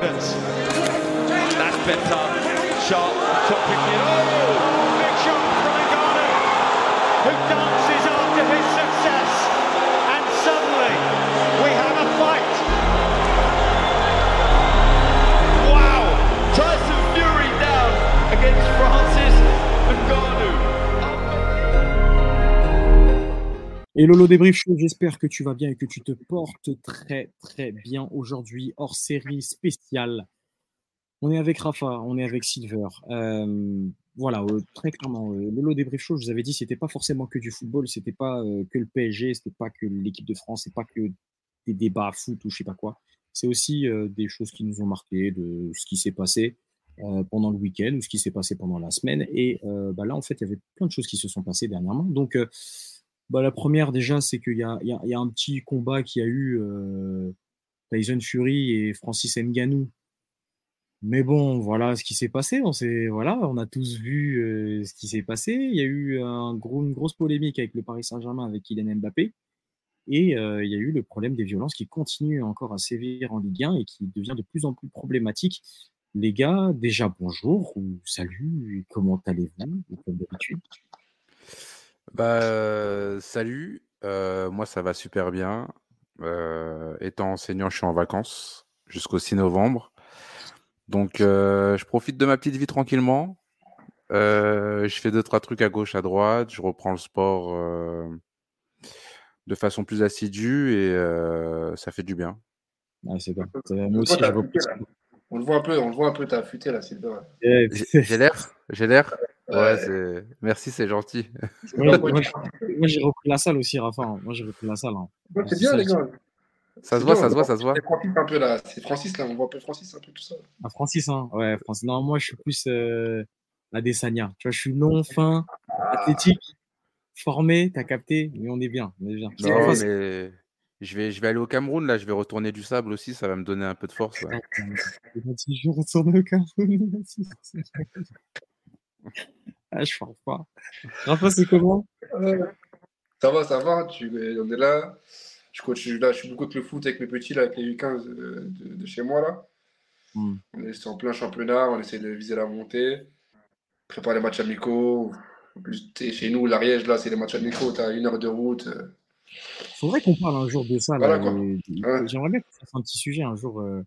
That's better. Sharp, top picking. Oh, big shot from Ngannou, who dances Et Lolo Débrief j'espère que tu vas bien et que tu te portes très très bien aujourd'hui, hors série spéciale. On est avec Rafa, on est avec Silver. Euh, voilà, euh, très clairement, euh, Lolo Débrief Show, je vous avais dit, c'était pas forcément que du football, c'était pas que le PSG, c'était pas que l'équipe de France, c'est pas que des débats à foot ou je sais pas quoi. C'est aussi des choses qui nous ont marqué, de ce qui s'est passé pendant le week-end ou ce qui s'est passé pendant la semaine. Et bah là, en fait, il y avait plein de choses qui se sont passées dernièrement. Donc, bah, la première, déjà, c'est qu'il y a, y, y un petit combat qui a eu euh, Tyson Fury et Francis Ngannou. Mais bon, voilà ce qui s'est passé. On, voilà, on a tous vu euh, ce qui s'est passé. Il y a eu une grosse polémique avec le Paris Saint-Germain, avec Kylian Mbappé. Et euh, il y a eu le problème des violences qui continue encore à sévir en Ligue 1 et qui devient de plus en plus problématique. Les gars, déjà bonjour ou salut, comment allez-vous, comme d'habitude? Bah, salut, euh, moi ça va super bien. Euh, étant enseignant, je suis en vacances jusqu'au 6 novembre. Donc, euh, je profite de ma petite vie tranquillement. Euh, je fais deux, trois trucs à gauche, à droite. Je reprends le sport euh, de façon plus assidue et euh, ça fait du bien. Ah, c'est bien. Euh, Moi aussi, On le voit un peu, on le voit un peu, t'as affûté là, Sylvain. J'ai l'air? J'ai l'air? Ouais, c'est... Merci, c'est gentil. Moi, moi, j'ai- repris la salle aussi, Rafa. Moi, j'ai repris la salle. hein. Ouais, C'est bien, les gars. Ça se voit, bien, ça se voit, ça se voit. C'est Francis un peu là. C'est Francis là, on voit un peu Francis un peu tout ça. Ah, Francis, hein. Ouais, Francis. Non, moi, je suis plus euh, Adesanya. Tu vois, je suis long, fin, athlétique, formé, t'as capté, mais on est bien. On est bien. Non, mais je vais, je vais aller au Cameroun, là, je vais retourner du sable aussi, ça va me donner un peu de force. ouais. je retourne au Cameroun. Ah, je parle pas. Rafa, c'est comment? Ça va, ça va. Tu, on est là. Je continue là. Je suis beaucoup avec le foot avec mes petits là, avec les U15 de, de- de chez moi là. Hmm. On est en plein championnat. On essaie de viser la montée. Préparer les matchs amicaux. En plus, t'es chez nous, l'Ariège là, c'est les matchs amicaux. T'as une heure de route. Faudrait qu'on parle un jour de ça. là, Voilà, quoi. et- Ouais. J'aimerais bien qu'on fasse un petit sujet un jour euh,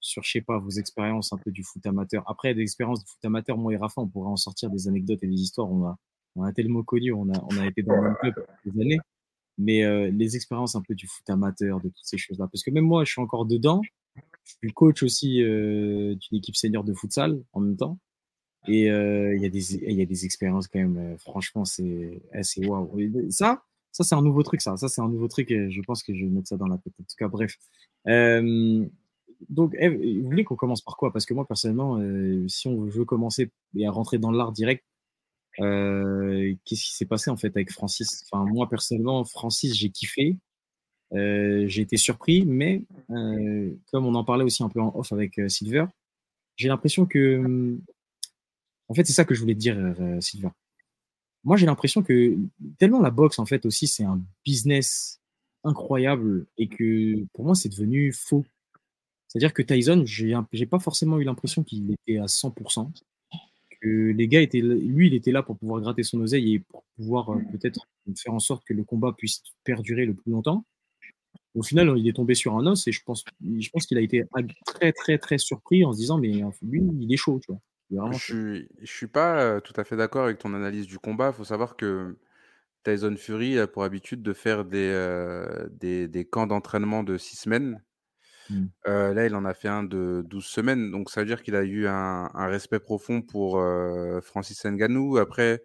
sur, je sais pas, vos expériences un peu du foot amateur. Après, des expériences de foot amateur, moi et Rafa, on pourrait en sortir des anecdotes et des histoires. On a, on a tellement connu, on a, on a été dans le même club des années. Mais euh, les expériences un peu du foot amateur, de toutes ces choses-là. Parce que même moi, je suis encore dedans. Je suis coach aussi euh, d'une équipe senior de futsal en même temps. Et euh, il y, a des- y a des expériences quand même, franchement, c'est assez waouh. Ça, ça c'est un nouveau truc, ça. Ça, c'est un nouveau truc et je pense que je vais mettre ça dans la tête. En tout cas, bref. Donc, Eve, vous voulez qu'on commence par quoi? Parce que moi, personnellement, euh, si on veut commencer et à rentrer dans l'art direct, euh, qu'est-ce qui s'est passé en fait avec Francis? Enfin, moi, personnellement, Francis, j'ai kiffé. Euh, j'ai été surpris, mais comme on en parlait aussi un peu en off avec Silver, j'ai l'impression que. hum, En fait, c'est ça que je voulais te dire, Silver. Moi, j'ai l'impression que tellement la boxe, en fait, aussi, c'est un business incroyable et que pour moi, c'est devenu faux. C'est-à-dire que Tyson, j'ai pas forcément eu l'impression qu'il était à 100%. Que les gars étaient, lui, il était là pour pouvoir gratter son oseille et pour pouvoir euh, peut-être faire en sorte que le combat puisse perdurer le plus longtemps. Au final, il est tombé sur un os et je pense, je pense qu'il a été très, très, très surpris en se disant, mais lui, il est chaud, tu vois. Vraiment Je suis, je suis pas euh, tout à fait d'accord avec ton analyse du combat. Il faut savoir que Tyson Fury a pour habitude de faire des, euh, des, des camps d'entraînement de six semaines. Mm. Euh, là, il en a fait un de 12 semaines. Donc, ça veut dire qu'il a eu un, un respect profond pour Francis Ngannou. Après,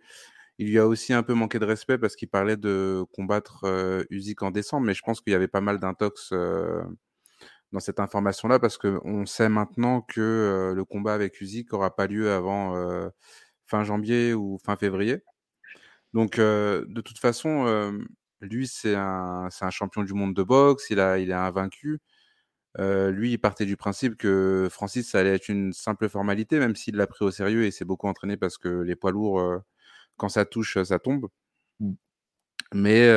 il lui a aussi un peu manqué de respect parce qu'il parlait de combattre Usyk en décembre. Mais je pense qu'il y avait pas mal d'intox dans cette information-là parce qu'on sait maintenant que euh, le combat avec Usyk n'aura pas lieu avant euh, fin janvier ou fin février. Donc, euh, de toute façon, lui, c'est un, champion du monde de boxe, il, il est invaincu. Lui, il partait du principe que Francis, ça allait être une simple formalité, même s'il l'a pris au sérieux et s'est beaucoup entraîné parce que les poids lourds, quand ça touche, ça tombe. Mais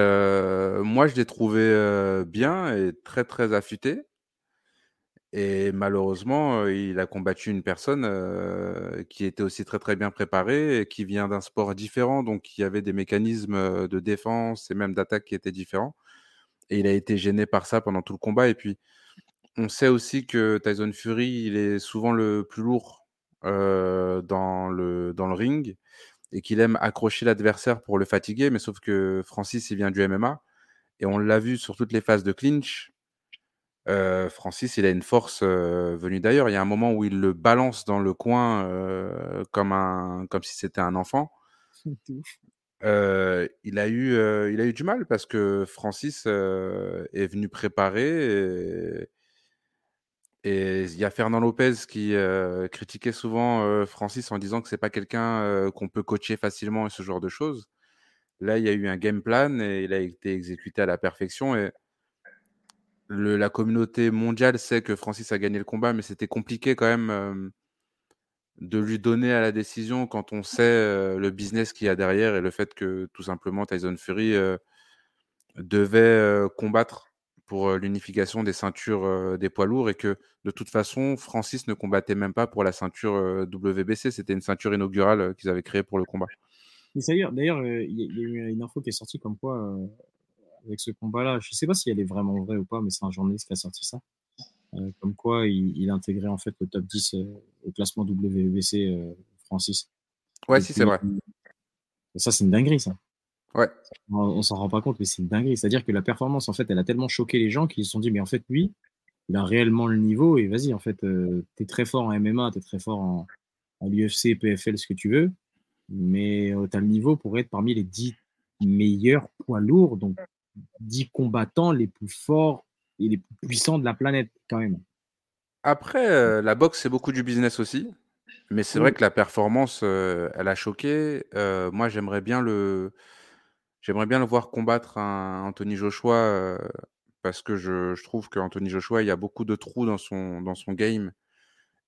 moi, je l'ai trouvé bien et très, très affûté. Et malheureusement, euh, il a combattu une personne qui était aussi très très bien préparée et qui vient d'un sport différent, donc il y avait des mécanismes de défense et même d'attaque qui étaient différents. Et il a été gêné par ça pendant tout le combat. Et puis, on sait aussi que Tyson Fury, il est souvent le plus lourd dans, le, dans le ring et qu'il aime accrocher l'adversaire pour le fatiguer. Mais sauf que Francis, il vient du MMA et on l'a vu sur toutes les phases de clinch. Francis, il a une force venue d'ailleurs. Il y a un moment où il le balance dans le coin comme, un, comme si c'était un enfant. il, a eu, il a eu du mal parce que Francis est venu préparer. Et, et il y a Fernand Lopez qui critiquait souvent Francis en disant que c'est pas quelqu'un qu'on peut coacher facilement et ce genre de choses. Là, il y a eu un game plan et il a été exécuté à la perfection. Et la communauté mondiale sait que Francis a gagné le combat, mais c'était compliqué quand même de lui donner à la décision quand on sait le business qu'il y a derrière et le fait que tout simplement Tyson Fury devait combattre pour l'unification des ceintures des poids lourds et que de toute façon, Francis ne combattait même pas pour la ceinture WBC. C'était une ceinture inaugurale qu'ils avaient créée pour le combat. D'ailleurs, il y, a eu une info qui est sortie comme quoi, avec ce combat-là, je ne sais pas si elle est vraiment vraie ou pas, mais c'est un journaliste qui a sorti ça. comme quoi, il, il, intégrait en fait le top 10 au classement WBC Francis. Ouais, si, c'est vrai. Ça, c'est une dinguerie, ça. Ouais. On, s'en rend pas compte, mais c'est une dinguerie. C'est-à-dire que la performance, en fait, elle a tellement choqué les gens qu'ils se sont dit, mais en fait, lui, il a réellement le niveau et vas-y, en fait, euh, tu es très fort en MMA, tu es très fort en, en UFC, PFL, ce que tu veux, mais euh, tu as le niveau pour être parmi les 10 meilleurs poids lourds, donc 10 combattants les plus forts et les plus puissants de la planète, quand même. Après, euh, la boxe, c'est beaucoup du business aussi. Mais c'est vrai que la performance, elle a choqué. moi, j'aimerais bien le, J'aimerais bien le voir combattre un Anthony Joshua parce que je, trouve qu'Anthony Joshua, il y a beaucoup de trous dans son, dans son game.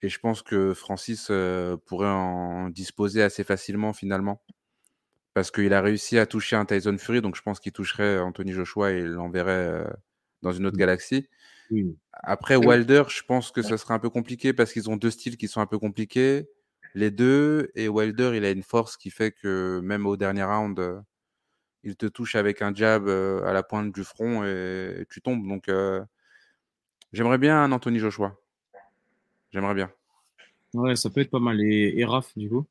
Et je pense que Francis pourrait en disposer assez facilement finalement. Parce qu'il a réussi à toucher un Tyson Fury, donc je pense qu'il toucherait Anthony Joshua et l'enverrait dans une autre mmh. galaxie. Après, Wilder, je pense que ce serait un peu compliqué parce qu'ils ont deux styles qui sont un peu compliqués, les deux. Et Wilder, il a une force qui fait que même au dernier round, il te touche avec un jab à la pointe du front et, tu tombes. Donc, j'aimerais bien un Anthony Joshua. J'aimerais bien. Ouais, ça peut être pas mal. Et, et Raph, du coup?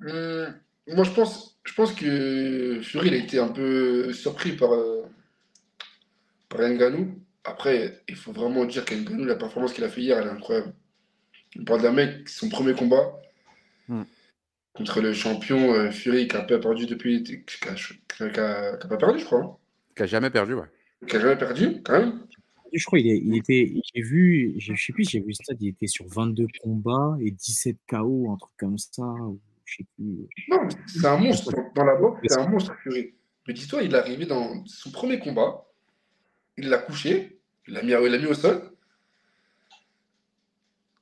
Mmh, Moi, je pense, je pense que Fury, il a été un peu surpris par, par Nganou. Après, il faut vraiment dire qu'Nganou, la performance qu'il a fait hier, elle est incroyable. On parle d'un mec, son premier combat. Mmh contre le champion euh, Fury qui a pas perdu depuis. qui a, pas perdu, je crois. Hein. Qui a jamais perdu, ouais. Qui a jamais perdu, quand même. Je crois il, était. J'ai vu, je sais plus, j'ai vu ça, il était sur 22 combats et 17 KO, un truc comme ça. Je sais plus. Non, c'est un monstre. Dans la boxe, c'est un monstre, Fury. Mais dis-toi, il est arrivé dans son premier combat, il l'a couché, il l'a mis, mis au sol,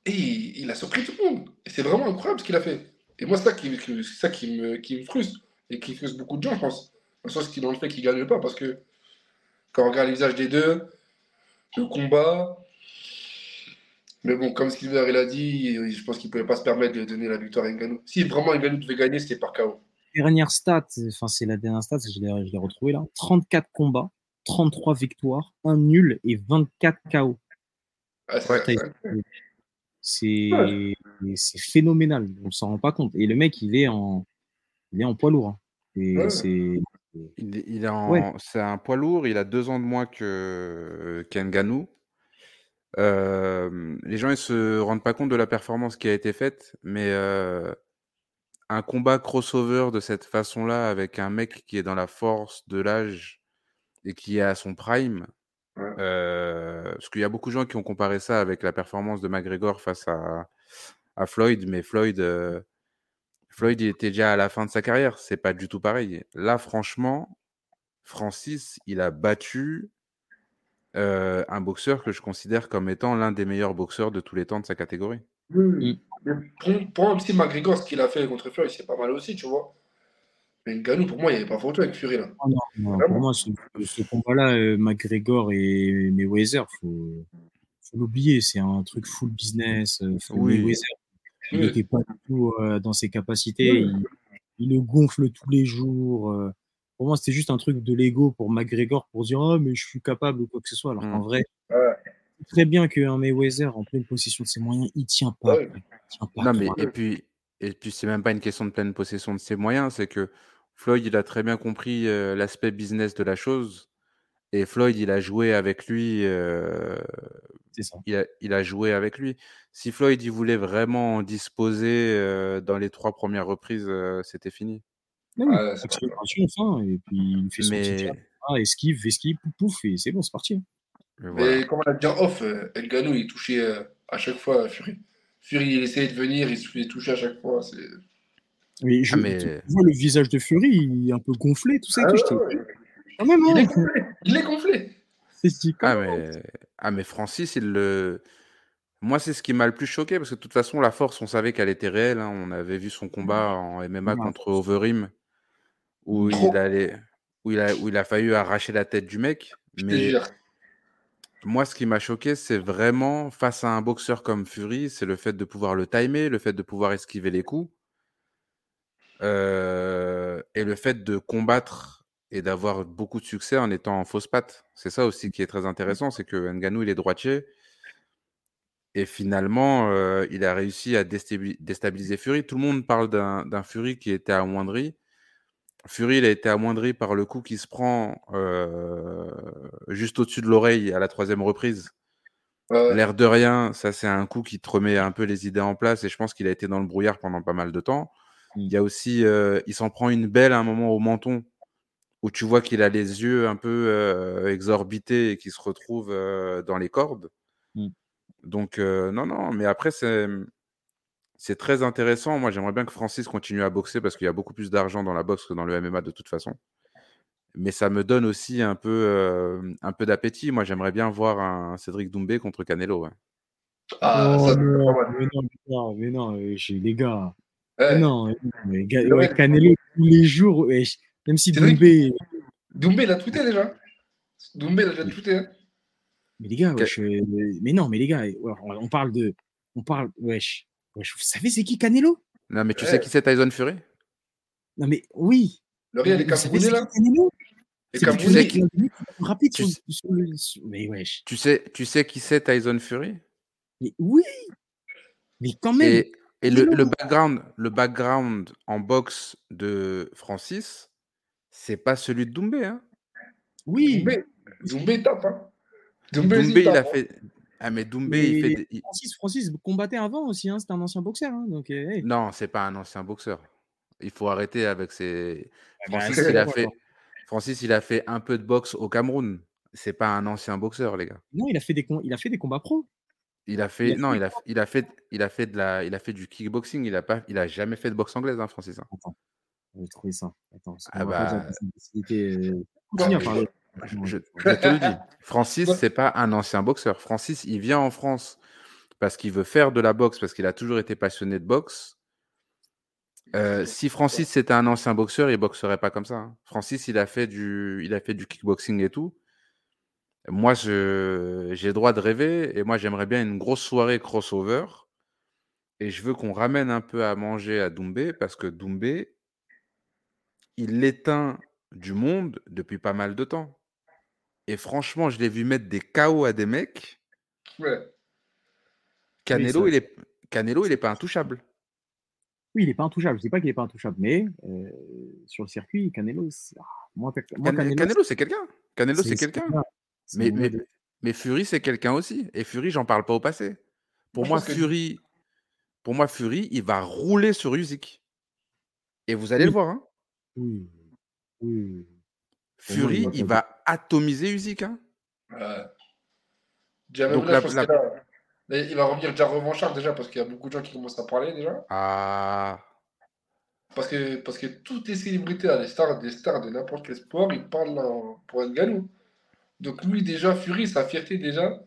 et il a surpris tout le monde. Et c'est vraiment incroyable ce qu'il a fait. Et moi, c'est ça, qui, ça qui, me, qui me frustre et qui frustre beaucoup de gens, je pense. Dans le sens qui, dans le fait qu'ils ne gagnent pas, parce que quand on regarde les visages des deux, le combat. Mais bon, comme Silver il a dit, je pense qu'il ne pouvait pas se permettre de donner la victoire à Ngannou. Si vraiment Ngannou devait gagner, c'était par KO. Dernière stat, enfin c'est la dernière stat, je l'ai retrouvée là. 34 combats, 33 victoires, 1 nul et 24 KO. Ah, c'est c'est phénoménal. On s'en rend pas compte. Et le mec, il est en, il est en poids lourd. Hein. c'est. Il, est en, c'est un poids lourd. Il a deux ans de moins que qu'Enganou. Euh, les gens ils se rendent pas compte de la performance qui a été faite, mais euh, un combat crossover de cette façon-là avec un mec qui est dans la force de l'âge et qui est à son prime, euh, parce qu'il y a beaucoup de gens qui ont comparé ça avec la performance de McGregor face à, à Floyd, mais Floyd, Floyd il était déjà à la fin de sa carrière. C'est pas du tout pareil. Là, franchement, Francis, il a battu euh, un boxeur que je considère comme étant l'un des meilleurs boxeurs de tous les temps de sa catégorie. Oui, Pour, pour, un petit McGregor, ce qu'il a fait contre Floyd, c'est pas mal aussi, tu vois. Mais Ganou, pour moi, il n'y avait pas photo avec Fury. Là. Ah pour moi, ce, combat-là, euh, McGregor et Mayweather, il faut, faut l'oublier, c'est un truc full business. euh, Oui. Mayweather, il Oui. n'était pas du tout euh, dans ses capacités. Oui. Il, il le gonfle tous les jours. euh. Pour moi, c'était juste un truc de l'ego pour McGregor pour dire oh mais je suis capable ou quoi que ce soit. Alors qu'en vrai, Ouais. c'est très bien qu'un Mayweather en pleine possession de ses moyens, il tient pas. Ouais. quoi. Il tient pas. Non, mais et puis, et puis c'est même pas une question de pleine possession de ses moyens, c'est que Floyd, il a très bien compris euh, l'aspect business de la chose. Et Floyd, il a joué avec lui. euh, C'est ça. il, a, il a joué avec lui. Si Floyd, il voulait vraiment en disposer euh, dans les trois premières reprises, euh, c'était fini. Oui, et puis il fait son petit Mais, ah, esquive, esquive, pouf, pouf, et c'est bon, c'est parti. mais voilà. Comme on a dit en off, euh, El Gano, il touchait euh, à chaque fois Fury. Fury, il essayait de venir, il se faisait toucher à chaque fois. Mais je Ah, mais- vois le visage de Fury, il est un peu gonflé, tout ça. Ah tout, ouais, j'étais, ouais. quand même, Il est hein, gonflé. Il est gonflé. Ah mais, ah, mais Francis, il le. Moi, c'est ce qui m'a le plus choqué parce que de toute façon, la force, on savait qu'elle était réelle. hein. On avait vu son combat en MMA Ouais. contre Overeem où Trop. il, allait, où, il a, où il a failli arracher la tête du mec. Je Mais moi, ce qui m'a choqué, c'est vraiment face à un boxeur comme Fury, c'est le fait de pouvoir le timer, le fait de pouvoir esquiver les coups euh, et le fait de combattre et d'avoir beaucoup de succès en étant en fausse patte. C'est ça aussi qui est très intéressant, c'est que Ngannou, il est droitier. Et finalement, euh, il a réussi à déstabi- déstabiliser Fury. Tout le monde parle d'un d'un Fury qui était amoindri. Fury, il a été amoindri par le coup qui se prend euh, juste au-dessus de l'oreille à la troisième reprise. Ouais. L'air de rien, ça c'est un coup qui te remet un peu les idées en place et je pense qu'il a été dans le brouillard pendant pas mal de temps. Il y a aussi, euh, il s'en prend une belle à un moment au menton où tu vois qu'il a les yeux un peu euh, exorbités et qu'il se retrouve dans les cordes. Mm. Donc non, non, mais après c'est c'est très intéressant. Moi j'aimerais bien que Francis continue à boxer parce qu'il y a beaucoup plus d'argent dans la boxe que dans le MMA de toute façon. Mais ça me donne aussi un peu, euh, un peu d'appétit. Moi j'aimerais bien voir un Cédric Doumbé contre Canelo. ouais. Ah, Oh ça, non, pas mal. mais non, mais non, mais non, j'ai- les gars. Ouais. Non, mais ga- Ouais. ouais, Canelo tous les jours, wesh. même si Doumbé. Doumbé, il a tweeté déjà. Doumbé, il a déjà tweeté. hein. Mais les gars, Ok. wesh, euh, mais non, mais les gars, ouais, on on parle de. On parle. Wesh. Wesh vous savez, c'est qui Canelo? Non, mais tu Ouais. sais qui c'est Tyson Fury? Non, mais oui. Le Vous savez, Camerounais, c'est là. qui Canelo? Et C'est le Camerounais. qui rapide Tu sur, sais- sur le. Mais wesh. tu sais, tu sais qui c'est Tyson Fury? Mais oui Mais quand même Et, et le, le background, le background en boxe de Francis, c'est pas celui de Doumbé. Hein. Oui Doumbé, Doumbé, tape. Hein. Doumbé, Doumbé, il a tape, hein. fait. Ah, mais Doumbé, il fait. des- Francis, Francis combattait avant aussi, hein, c'était un ancien boxeur. hein, donc, euh, hey. Non, c'est pas un ancien boxeur. Il faut arrêter avec ses. bah, Francis, c'est il a fait. Francis, il a fait un peu de boxe au Cameroun. C'est pas un ancien boxeur, les gars. Non, il a fait des, com- il a fait des combats pro. Il a fait. a non, fait il a, il a fait. Il a fait de la. Il a fait du kickboxing. Il a pas. Il a jamais fait de boxe anglaise, hein, Francis. hein. J'ai trouvé ça. Attends, Ah bah. dire Je, je- je te le dis. Francis, c'est pas un ancien boxeur. Francis, il vient en France parce qu'il veut faire de la boxe, parce qu'il a toujours été passionné de boxe. Euh, si Francis c'était un ancien boxeur, il boxerait pas comme ça. hein. Francis, il a fait du, il a fait du kickboxing et tout. Moi, je, j'ai le droit de rêver et moi, j'aimerais bien une grosse soirée crossover. Et je veux qu'on ramène un peu à manger à Doumbé parce que Doumbé, il l'éteint du monde depuis pas mal de temps. Et franchement, je l'ai vu mettre des KO à des mecs. Ouais. Canelo, il est Canelo, il est pas intouchable. Oui, il n'est pas intouchable. Je ne dis pas qu'il n'est pas intouchable, mais euh, sur le circuit, Canelo, c'est- ah, moi, pe- moi, Cane- Canelo, c'est quelqu'un. Canelo, c'est quelqu'un. Mais, Fury, c'est quelqu'un aussi. Et Fury, j'en parle pas au passé. Pour Moi, que- Fury, pour moi, Fury, il va rouler sur Usyk. Et vous allez Oui. le voir. hein. Oui. Oui. Pour moi, Fury, il va il pas- va atomiser Usyk. hein? Ouais. Donc là, la- la- il va revenir déjà revanchard déjà parce qu'il y a beaucoup de gens qui commencent à parler déjà. Ah, Parce que, parce que toutes les célébrités, les stars, des stars de n'importe quel sport, ils parlent en- pour Ngannou. Donc lui déjà, Fury, sa fierté déjà,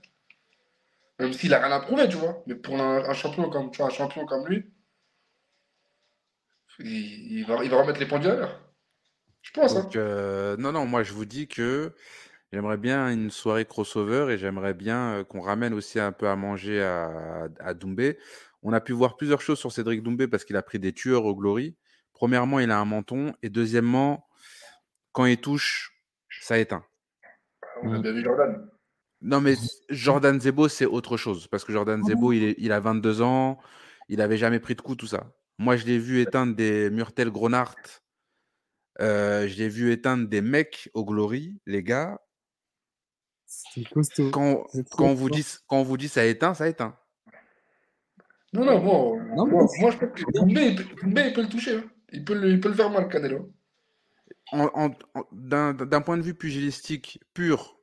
même s'il a rien à prouver, tu vois. Mais pour un, un champion comme tu vois, un champion comme lui, il, il va, il va remettre les pendules à l'heure. Je pense. Hein. Donc, euh, non, non, moi je vous dis que J'aimerais bien une soirée crossover et j'aimerais bien euh, qu'on ramène aussi un peu à manger à, à Doumbé. On a pu voir plusieurs choses sur Cédric Doumbé parce qu'il a pris des tueurs au Glory. Premièrement, il a un menton et deuxièmement, quand il touche, ça éteint. On a bien vu Jordan. Non, mais Jordan Zebo, c'est autre chose. Parce que Jordan Zebo, il, est- il a 22 ans, il n'avait jamais pris de coup, tout ça. Moi, je l'ai vu éteindre des Murtel Gronart. Euh, je l'ai vu éteindre des mecs au Glory, les gars. C'est costaud. Quand, quand, on vous dit, quand on vous dit ça éteint, ça éteint. Non, non, moi, Non, moi, moi, je pense que Doumbé, il peut, le toucher. hein. Il, peut le, il peut le faire mal, Canelo. D'un point de vue pugilistique pur,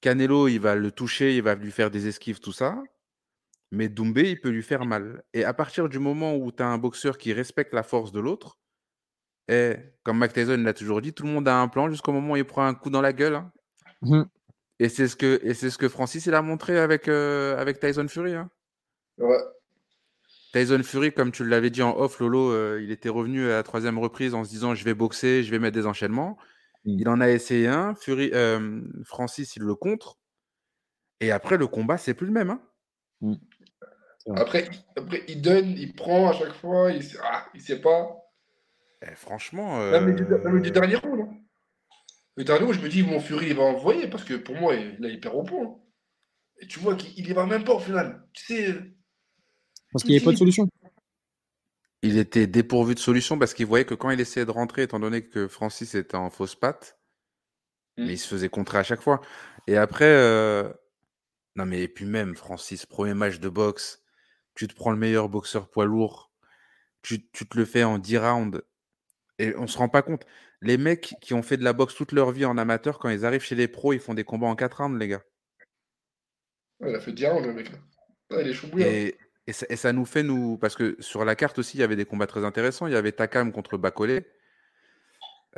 Canelo, il va le toucher, il va lui faire des esquives, tout ça. Mais Doumbé, il peut lui faire mal. Et à partir du moment où tu as un boxeur qui respecte la force de l'autre, et comme Mike Tyson l'a toujours dit, tout le monde a un plan jusqu'au moment où il prend un coup dans la gueule. hein. Mhm. Et c'est ce que et c'est ce que Francis il a montré avec euh, avec Tyson Fury. hein. Ouais. Tyson Fury, comme tu l'avais dit en off, Lolo, euh, il était revenu à la troisième reprise en se disant je vais boxer, je vais mettre des enchaînements. Mm. Il en a essayé un. Fury, euh, Francis, il le contre. Et après, le combat, c'est plus le même. hein. Après, après, il donne, il prend à chaque fois, il ah, il sait pas. Eh, franchement. Le, du- euh, du dernier round. hein. Le dernier round, je me dis, mon Fury, il va envoyer parce que pour moi, il- là, il perd au point. hein. Et tu vois qu'il il y va même pas au final. Tu sais, Parce qu'il n'y avait pas de solution. Il était dépourvu de solution parce qu'il voyait que quand il essayait de rentrer, étant donné que Francis était en fausse patte, Mm. mais il se faisait contrer à chaque fois. Et après, euh, non mais et puis même Francis, premier match de boxe, tu te prends le meilleur boxeur poids lourd, tu, tu te le fais en 10 rounds, et on se rend pas compte. Les mecs qui ont fait de la boxe toute leur vie en amateur, quand ils arrivent chez les pros, ils font des combats en 4 rounds, les gars. Ouais, il a fait 10 rounds, le mec. Là. Ouais, il est. Et, et, ça, et ça nous fait nous. Parce que sur la carte aussi, il y avait des combats très intéressants. Il y avait Takam contre Bacolé.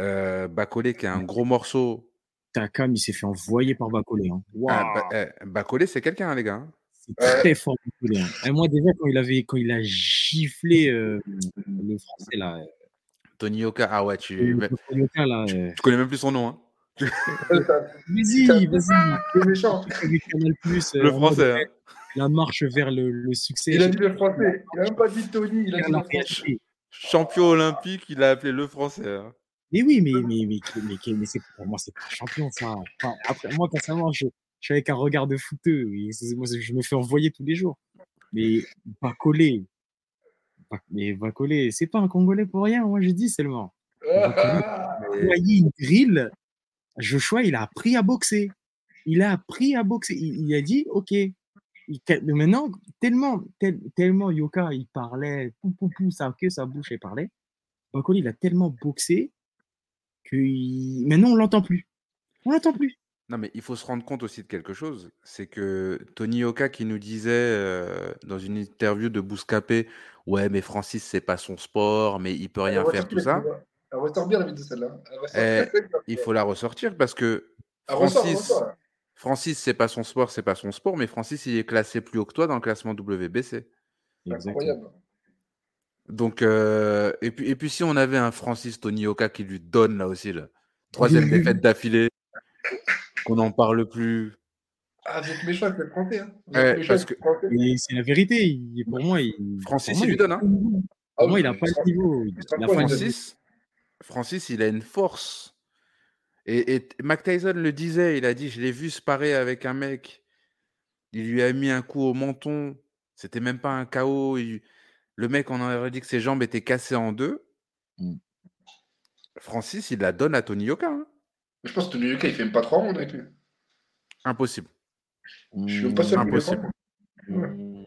Euh, Bacolé qui a un gros morceau. Takam, il s'est fait envoyer par Bacolé. Hein. Ah, Ba- eh, Bacolé, c'est quelqu'un, hein, les gars. hein. c'est très fort Bacolé. hein. Et moi, déjà, quand il, avait, quand il a giflé euh, le français, là, euh, Tony Yoka, ah ouais, tu, le mais- Toyota, là, euh, tu connais même plus son nom. Hein. vas-y, vas-y. Méchant. Euh, Le en mode, français. hein. La marche vers le, le succès. Il a dit le français. Il a même pas dit Tony, il a dit le français. Champion olympique, il a appelé le français. hein. Mais oui, mais, mais, mais, mais, mais, mais c'est, pour moi, c'est pas un champion, ça. Enfin, après, moi, personnellement, je, je suis avec un regard de fouteux. et c'est- moi, je me fais envoyer tous les jours. Mais Bacolé, Ba- mais Bacolé, c'est pas un Congolais pour rien, moi, je dis seulement. Ah, Envoyer une drill, Joshua, il a appris à boxer. Il a appris à boxer. Il, il a dit, OK. Il- mais maintenant, tellement, tel- tellement Yoka, il parlait, pou, pou, pou, ça, que sa bouche, il parlait. Bacolé, il a tellement boxé que il- maintenant, on l'entend plus. On l'entend plus. Non, mais il faut se rendre compte aussi de quelque chose. C'est que Tony Yoka qui nous disait euh, dans une interview de Bouscapé Ouais, mais Francis, c'est pas son sport, mais il peut rien elle faire, tout ça. Elle ressort bien la vidéo celle-là. Eh. Il faut la ressortir parce que Elle Francis, ressort. Francis, c'est pas son sport, c'est pas son sport, mais Francis, il est classé plus haut que toi dans le classement WBC. C'est incroyable. Donc, euh, et, puis, et puis si on avait un Francis Tony Oka qui lui donne là aussi, là, troisième défaite d'affilée, qu'on n'en parle plus. Ah, vous êtes méchant avec le français. Hein. Ouais, méchant parce c'est la vérité. Il- pour moi, il, Francis, pour moi, il lui a donne, hein. Ah Pour moi, oui, il n'a pas le niveau. Il a pas le niveau. Francis, Francis, il a une force. Et, et Mac Tyson le disait, il a dit, je l'ai vu se parer avec un mec. Il lui a mis un coup au menton. C'était même pas un KO. il- Le mec, on aurait dit que ses jambes étaient cassées en deux. Mm. Francis, il la donne à Tony Yoka. hein. Je pense que Tony Yoka, il fait même pas trois rounds avec lui. Impossible. Je suis même pas sûr fait Impossible. Hum,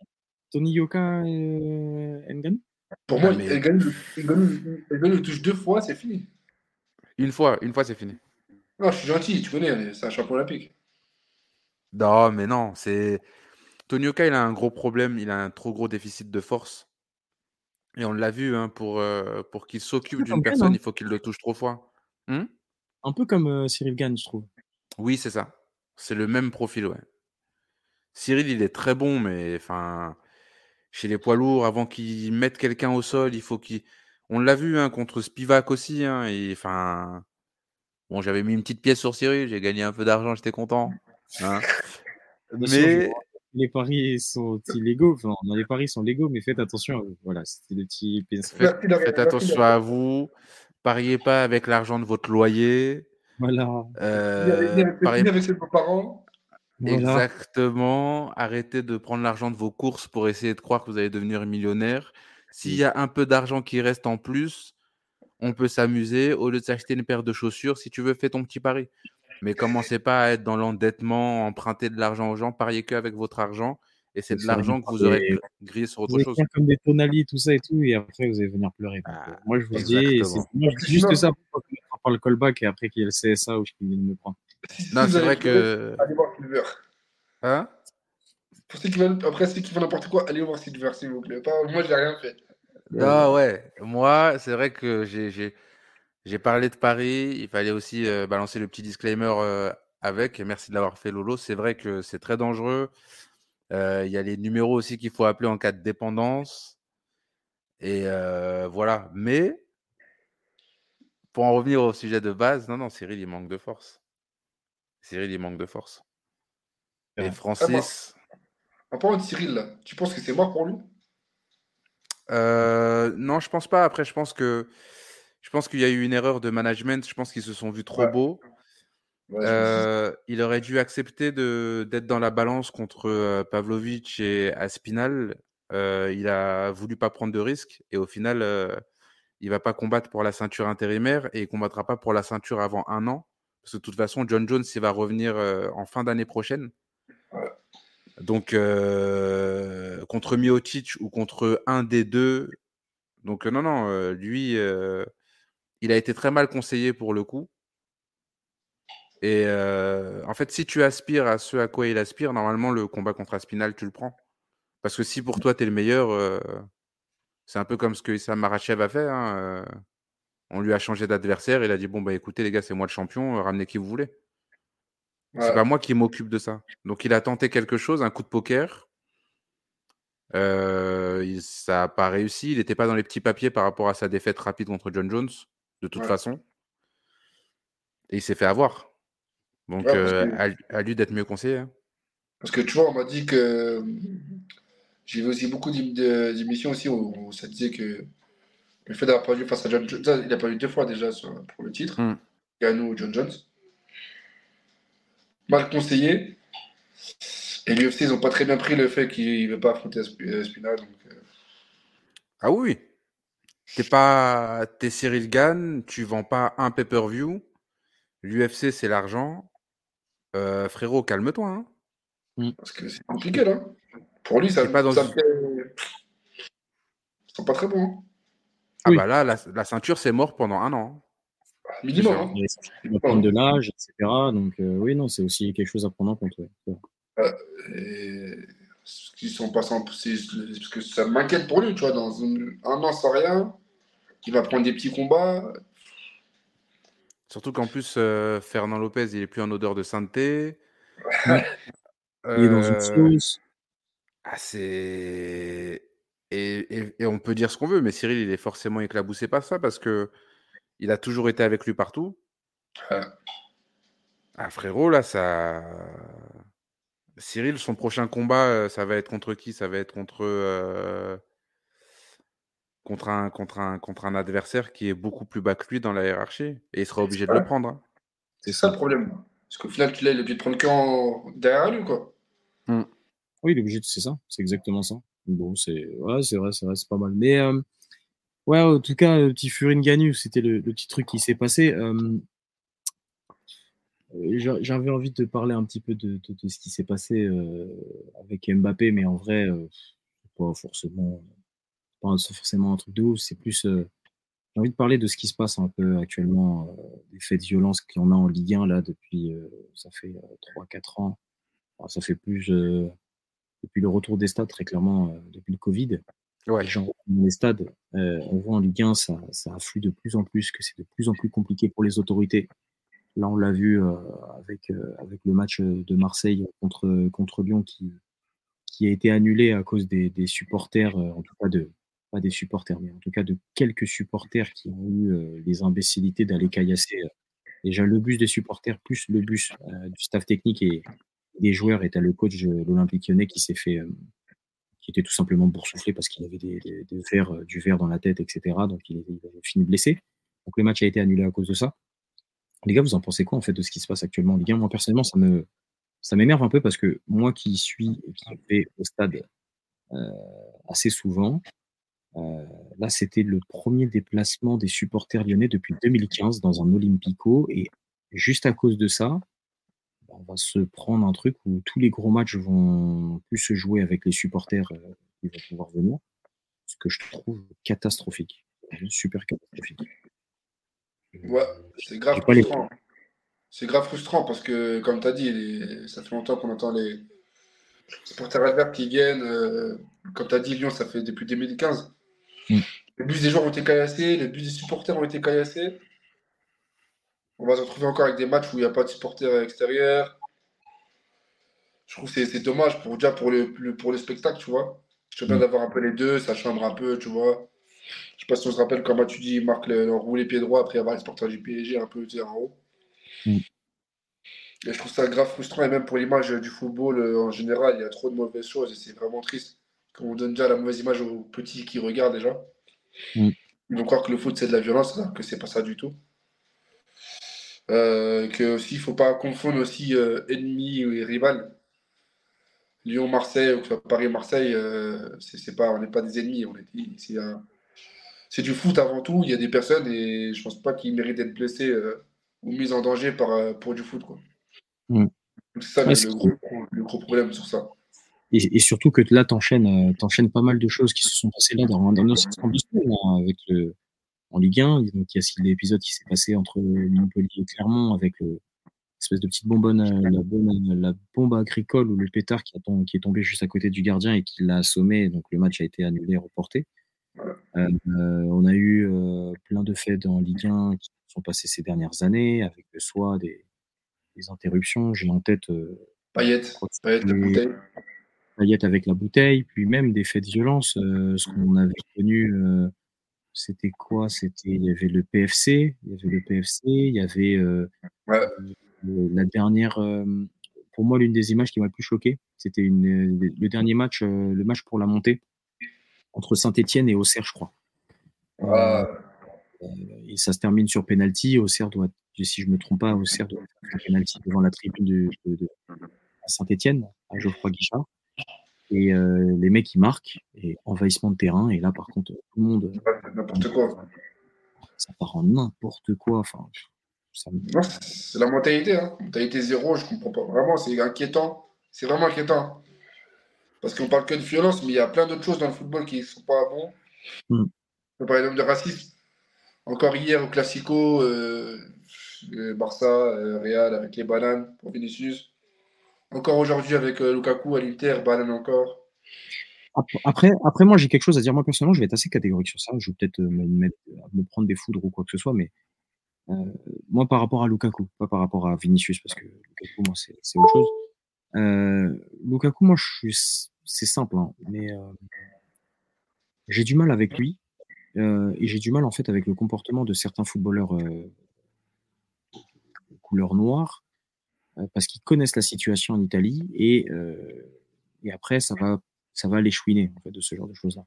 Tony Yoka euh, Ngannou Pour moi, Ah, mais- gagne le- touche deux fois, c'est fini. Une fois, une fois, c'est fini. Non, je suis gentil, tu connais, c'est un champion olympique. Non, mais non, c'est. Tony Yoka, il a un gros problème, il a un trop gros déficit de force. Et on l'a vu, hein, pour, euh, pour qu'il s'occupe d'une Gann, personne, hein. il faut qu'il le touche trois fois. Hmm Un peu comme euh, Cyril Gann, je trouve. oui, c'est ça. C'est le même profil, ouais. Cyril, il est très bon, mais enfin, chez les poids lourds, avant qu'il mette quelqu'un au sol, il faut qu'il. On l'a vu hein, contre Spivak aussi, hein, et enfin, Bon, j'avais mis une petite pièce sur Cyril, j'ai gagné un peu d'argent, j'étais content. hein. Sûr, Mais les paris sont illégaux. Enfin, non, les paris sont légaux, mais faites attention. Voilà, c'était le petit pinceau. faites, attention à vous. Pariez pas avec l'argent de votre loyer. Voilà, Euh, avec- pariez ni avec ses beaux-parents. Voilà. Exactement. Arrêtez de prendre l'argent de vos courses pour essayer de croire que vous allez devenir millionnaire. S'il y a un peu d'argent qui reste en plus, on peut s'amuser. Au lieu de s'acheter une paire de chaussures, si tu veux, fais ton petit pari. Mais commencez pas à être dans l'endettement, emprunter de l'argent aux gens, pariez que avec votre argent. Et c'est de l'argent que vous aurez grillé sur Vous autre allez chose. faire comme des tonali, tout ça et tout, et après vous allez venir pleurer. Ah, euh, moi, je vous moi, je dis juste ça pour le callback et après qu'il y ait le CSA ou qu'il vienne me prendre. Non, c'est allez vrai que. Allez voir Silver. Hein? Pour ceux qui veulent, après, ceux qui font n'importe quoi, allez voir Silver, s'il vous plaît. Pas, moi, j'ai rien fait. Ah ouais, moi, c'est vrai que j'ai parlé de Paris. Il fallait aussi euh, balancer le petit disclaimer euh, avec. Et merci de l'avoir fait, Lolo. C'est vrai que c'est très dangereux. Euh, Il y a les numéros aussi qu'il faut appeler en cas de dépendance. Et euh, voilà. Mais pour en revenir au sujet de base, non, non, Cyril, il manque de force. Cyril, il manque de force. Et. Francis. En parlant de Cyril, là, tu penses que c'est mort pour lui? Euh, non, je pense pas. Après, je pense que je pense qu'il y a eu une erreur de management. Je pense qu'ils se sont vus trop Ouais. beaux. Ouais, Euh, il aurait dû accepter de d'être dans la balance contre euh, Pavlovic et Aspinal. Euh, il a voulu pas prendre de risques et au final, il va pas combattre pour la ceinture intérimaire et il combattra pas pour la ceinture avant un an parce que de toute façon, John Jones, il va revenir euh, en fin d'année prochaine. Donc euh, contre Miocic ou contre un des deux. Donc euh, non, non, lui, il a été très mal conseillé pour le coup. Et en fait, si tu aspires à ce à quoi il aspire, normalement, le combat contre Aspinal, tu le prends. Parce que si pour toi, tu es le meilleur, c'est un peu comme ce que Issam Marachev a fait. hein, on lui a changé d'adversaire. Il a dit Bon, bah écoutez, les gars, c'est moi le champion, euh, ramenez qui vous voulez. C'est Ouais. pas moi qui m'occupe de ça. Donc, il a tenté quelque chose, un coup de poker. Euh, il- ça n'a pas réussi. Il n'était pas dans les petits papiers par rapport à sa défaite rapide contre John Jones, de toute Ouais. façon. Et il s'est fait avoir. Donc, Ouais, euh, que- à, à lui d'être mieux conseillé. hein. Parce que tu vois, on m'a dit que. J'ai vu aussi beaucoup d'émissions aussi où, où ça disait que le fait d'avoir perdu face à John Jones, il a perdu deux fois déjà sur- pour le titre, Mm. Gano ou John Jones. Mal conseillé. Et l'UFC, ils n'ont pas très bien pris le fait qu'il ne veut pas affronter euh, Spinal. Donc, euh, Ah oui, oui. T'es pas, t'es Cyril Gann, tu vends pas un pay-per-view. L'UFC, c'est l'argent. Euh, frérot, calme-toi. hein. parce que c'est compliqué là. Pour lui, ça, pas dans ça une- fait. Ils sont pas très bons. hein. Ah Oui. bah là, la, la ceinture, c'est mort pendant un an. Minimum. sûr. hein. Il va prendre de l'âge, etc. Donc, euh, oui, non, c'est aussi quelque chose à prendre en compte. ouais. Et qu'ils sont pas sans- parce que ça m'inquiète pour lui, tu vois, dans un, un an sans rien, il va prendre des petits combats. Surtout qu'en plus, euh, Fernand Lopez, il est plus en odeur de sainteté. Il est dans une Euh, sauce. Ah, c'est. Et, et- et on peut dire ce qu'on veut, mais Cyril, il est forcément éclaboussé par ça parce que il a toujours été avec lui partout. Ouais. Ah, frérot, là, ça. Cyril, son prochain combat, euh, ça va être contre qui? Ça va être contre. euh, Contre un, contre, un, contre un adversaire qui est beaucoup plus bas que lui dans la hiérarchie. Et il sera obligé de le prendre. hein. C'est ça le problème. Parce qu'au final, tu l'as, il est obligé de prendre qu'en derrière lui, quoi. Oui, il est obligé c'est ça, c'est exactement ça. Bon, c'est, ouais, c'est vrai, c'est vrai, c'est pas mal. Mais, euh, ouais, en tout cas, le petit Furin Ganu, c'était le, le petit truc qui s'est passé. Euh, j'a- j'avais envie de parler un petit peu de, de, de ce qui s'est passé euh, avec Mbappé, mais en vrai, euh, pas forcément, pas forcément un truc de ouf. C'est plus, euh, j'ai envie de parler de ce qui se passe un peu actuellement, euh, des faits de violence qu'il y en a en Ligue 1 là depuis, ça fait euh, 3-4 ans. Ça fait plus depuis le retour des stades, très clairement, euh, depuis le Covid. Ouais. Les gens dans les stades, euh, on voit en Ligue 1, ça, ça afflue de plus en plus, que c'est de plus en plus compliqué pour les autorités. Là, on l'a vu euh, avec, avec le match de Marseille contre, contre Lyon qui, qui a été annulé à cause des, des supporters, en tout cas de, pas des supporters, mais en tout cas de quelques supporters qui ont eu les imbécilités d'aller caillasser déjà le bus des supporters plus le bus du staff technique et des joueurs. Et tu le coach de l'Olympique lyonnais qui s'est fait, qui était tout simplement boursouflé parce qu'il avait des, des, du verre dans la tête, etc. Donc il, avait fini blessé. Donc le match a été annulé à cause de ça. Les gars, vous en pensez quoi en fait de ce qui se passe actuellement? En Ligue 1 Moi personnellement, ça me ça m'énerve un peu parce que moi qui suis qui vais au stade euh, assez souvent, euh, là c'était le premier déplacement des supporters lyonnais depuis 2015 dans un Olympico et juste à cause de ça, on va se prendre un truc où tous les gros matchs vont plus se jouer avec les supporters euh, qui vont pouvoir venir, ce que je trouve catastrophique, super catastrophique. Ouais, c'est grave frustrant. C'est grave frustrant parce que, comme tu as dit, ça fait longtemps qu'on entend les supporters adverses qui gagnent. Euh, comme tu as dit, Lyon, ça fait depuis 2015. Mm. Les bus des joueurs ont été caillassés, les bus des supporters ont été caillassés. On va se retrouver encore avec des matchs où il n'y a pas de supporters extérieurs. Je trouve que c'est dommage pour, déjà pour le, pour le spectacle, tu vois. Je veux bien mm. d'avoir un peu les deux, ça chambre un peu, tu vois. Je sais pas si on se rappelle quand Matuidi marque le, le roulé pied droit après avoir les supporters du PSG un peu en haut. Mm. Et je trouve ça grave frustrant, et même pour l'image du football euh, en général, il y a trop de mauvaises choses et c'est vraiment triste. Quand on donne déjà la mauvaise image aux petits qui regardent déjà. Mm. Ils vont croire que le foot c'est de la violence, alors que c'est pas ça du tout. Euh, que aussi, il faut pas confondre aussi euh, ennemi et rival. Lyon-Marseille, ou Paris-Marseille, c'est pas, on n'est pas des ennemis. On est, c'est, du foot avant tout. Il y a des personnes et je pense pas qu'ils méritent d'être blessés ou mises en danger par, pour du foot. Quoi. Mm. C'est ça le, gros, problème sur ça. Et, surtout que là, tu enchaînes, euh, pas mal de choses qui se sont passées là dans, dans nos hein, avec le, en Ligue 1. Donc, il y a l'épisode qui s'est passé entre Montpellier et Clermont avec l'espèce de petite bonbonne, euh, la, la, bombe agricole ou le pétard qui, a qui, est tombé juste à côté du gardien et qui l'a assommé. Donc, le match a été annulé, reporté. Euh, on a eu plein de faits en Ligue 1 qui sont passés ces dernières années avec soit des les interruptions. J'ai en tête. Euh, paillettes, paillettes avec la bouteille, puis même des faits de violence. Euh, ce qu'on avait connu, euh, c'était quoi? C'était il y avait le PFC, il y avait le PFC, il y avait la dernière. pour moi, l'une des images qui m'a le plus choqué, c'était le dernier match, le match pour la montée entre Saint-Etienne et Auxerre, je crois. et ça se termine sur penalty. Auxerre doit si je ne me trompe pas, au cerf de penalty devant la tribune de, de, Saint-Etienne, à Geoffroy Guichard. Et euh, les mecs, ils marquent, et envahissement de terrain, et là, par contre, tout le monde. N'importe quoi. Ça part en n'importe quoi. Enfin, c'est la mentalité. Hein. Mentalité zéro, je comprends pas. Vraiment, c'est inquiétant. C'est vraiment inquiétant. Parce qu'on parle que de violence, mais il y a plein d'autres choses dans le football qui ne sont pas bons. Hmm. Par exemple, de racisme. Encore hier au Classico, euh, Barça, euh, Real avec les bananes pour Vinicius. Encore aujourd'hui avec euh, Lukaku à l'Inter, banane encore. Après, après moi, j'ai quelque chose à dire. Moi, personnellement, je vais être assez catégorique sur ça. Je vais peut-être me, me prendre des foudres ou quoi que ce soit, mais moi, par rapport à Lukaku, pas par rapport à Vinicius, parce que Lukaku, moi, c'est autre chose. Lukaku, moi, c'est simple, hein, mais j'ai du mal avec lui et j'ai du mal, en fait, avec le comportement de certains footballeurs couleur noire euh, parce qu'ils connaissent la situation en Italie et, euh, et après ça va ça va les chouiner en fait, de ce genre de choses là.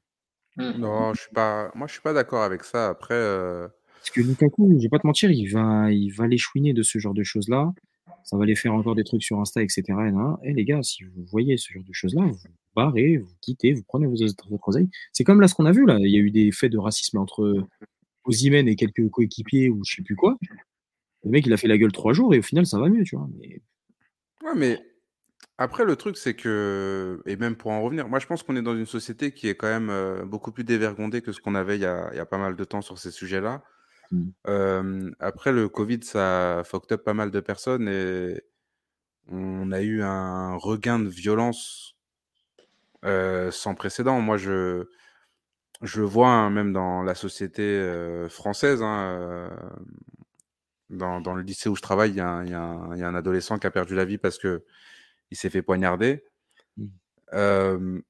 Mmh. Non, je suis pas moi je suis pas d'accord avec ça après euh parce que Lukaku, je vais pas te mentir, il va il va les chouiner de ce genre de choses là. Ça va les faire encore des trucs sur Insta, etc. Et, et les gars, si vous voyez ce genre de choses-là, vous barrez, vous quittez, vous prenez vos, votre oseille. C'est comme là ce qu'on a vu là. Il y a eu des faits de racisme entre Ozymen et quelques coéquipiers ou je sais plus quoi. Le mec, il a fait la gueule trois jours et au final, ça va mieux, tu vois. Mais... Ouais, mais après, le truc, c'est que, et même pour en revenir, moi, je pense qu'on est dans une société qui est quand même euh, beaucoup plus dévergondée que ce qu'on avait il y, a, il y, a, pas mal de temps sur ces sujets-là. Mmh. Euh, après, le Covid, ça a fucked up pas mal de personnes et on a eu un regain de violence euh, sans précédent. Moi, je, je le vois hein, même dans la société euh, française. Hein, dans, dans, le lycée où je travaille, il y, y, y, a un adolescent qui a perdu la vie parce que il s'est fait poignarder. Mmh. Euh,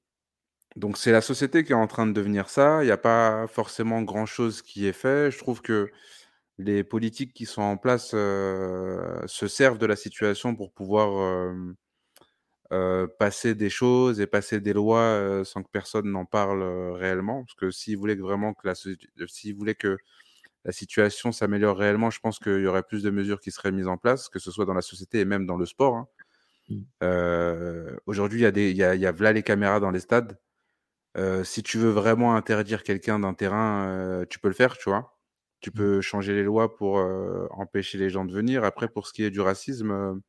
donc c'est la société qui est en train de devenir ça. Il n'y a pas forcément grand-chose qui est fait. Je trouve que les politiques qui sont en place euh, se servent de la situation pour pouvoir euh, passer des choses et passer des lois euh, sans que personne n'en parle réellement. Parce que s'ils voulaient vraiment que la, s'ils voulaient que la situation s'améliore réellement, je pense qu'il y aurait plus de mesures qui seraient mises en place, que ce soit dans la société et même dans le sport. hein. Mm. Euh, Aujourd'hui, il y a des, y a, y a les caméras dans les stades. Euh, si tu veux vraiment interdire quelqu'un d'un terrain, euh, tu peux le faire, tu vois. Tu Mm. peux changer les lois pour empêcher les gens de venir. Après, pour ce qui est du racisme,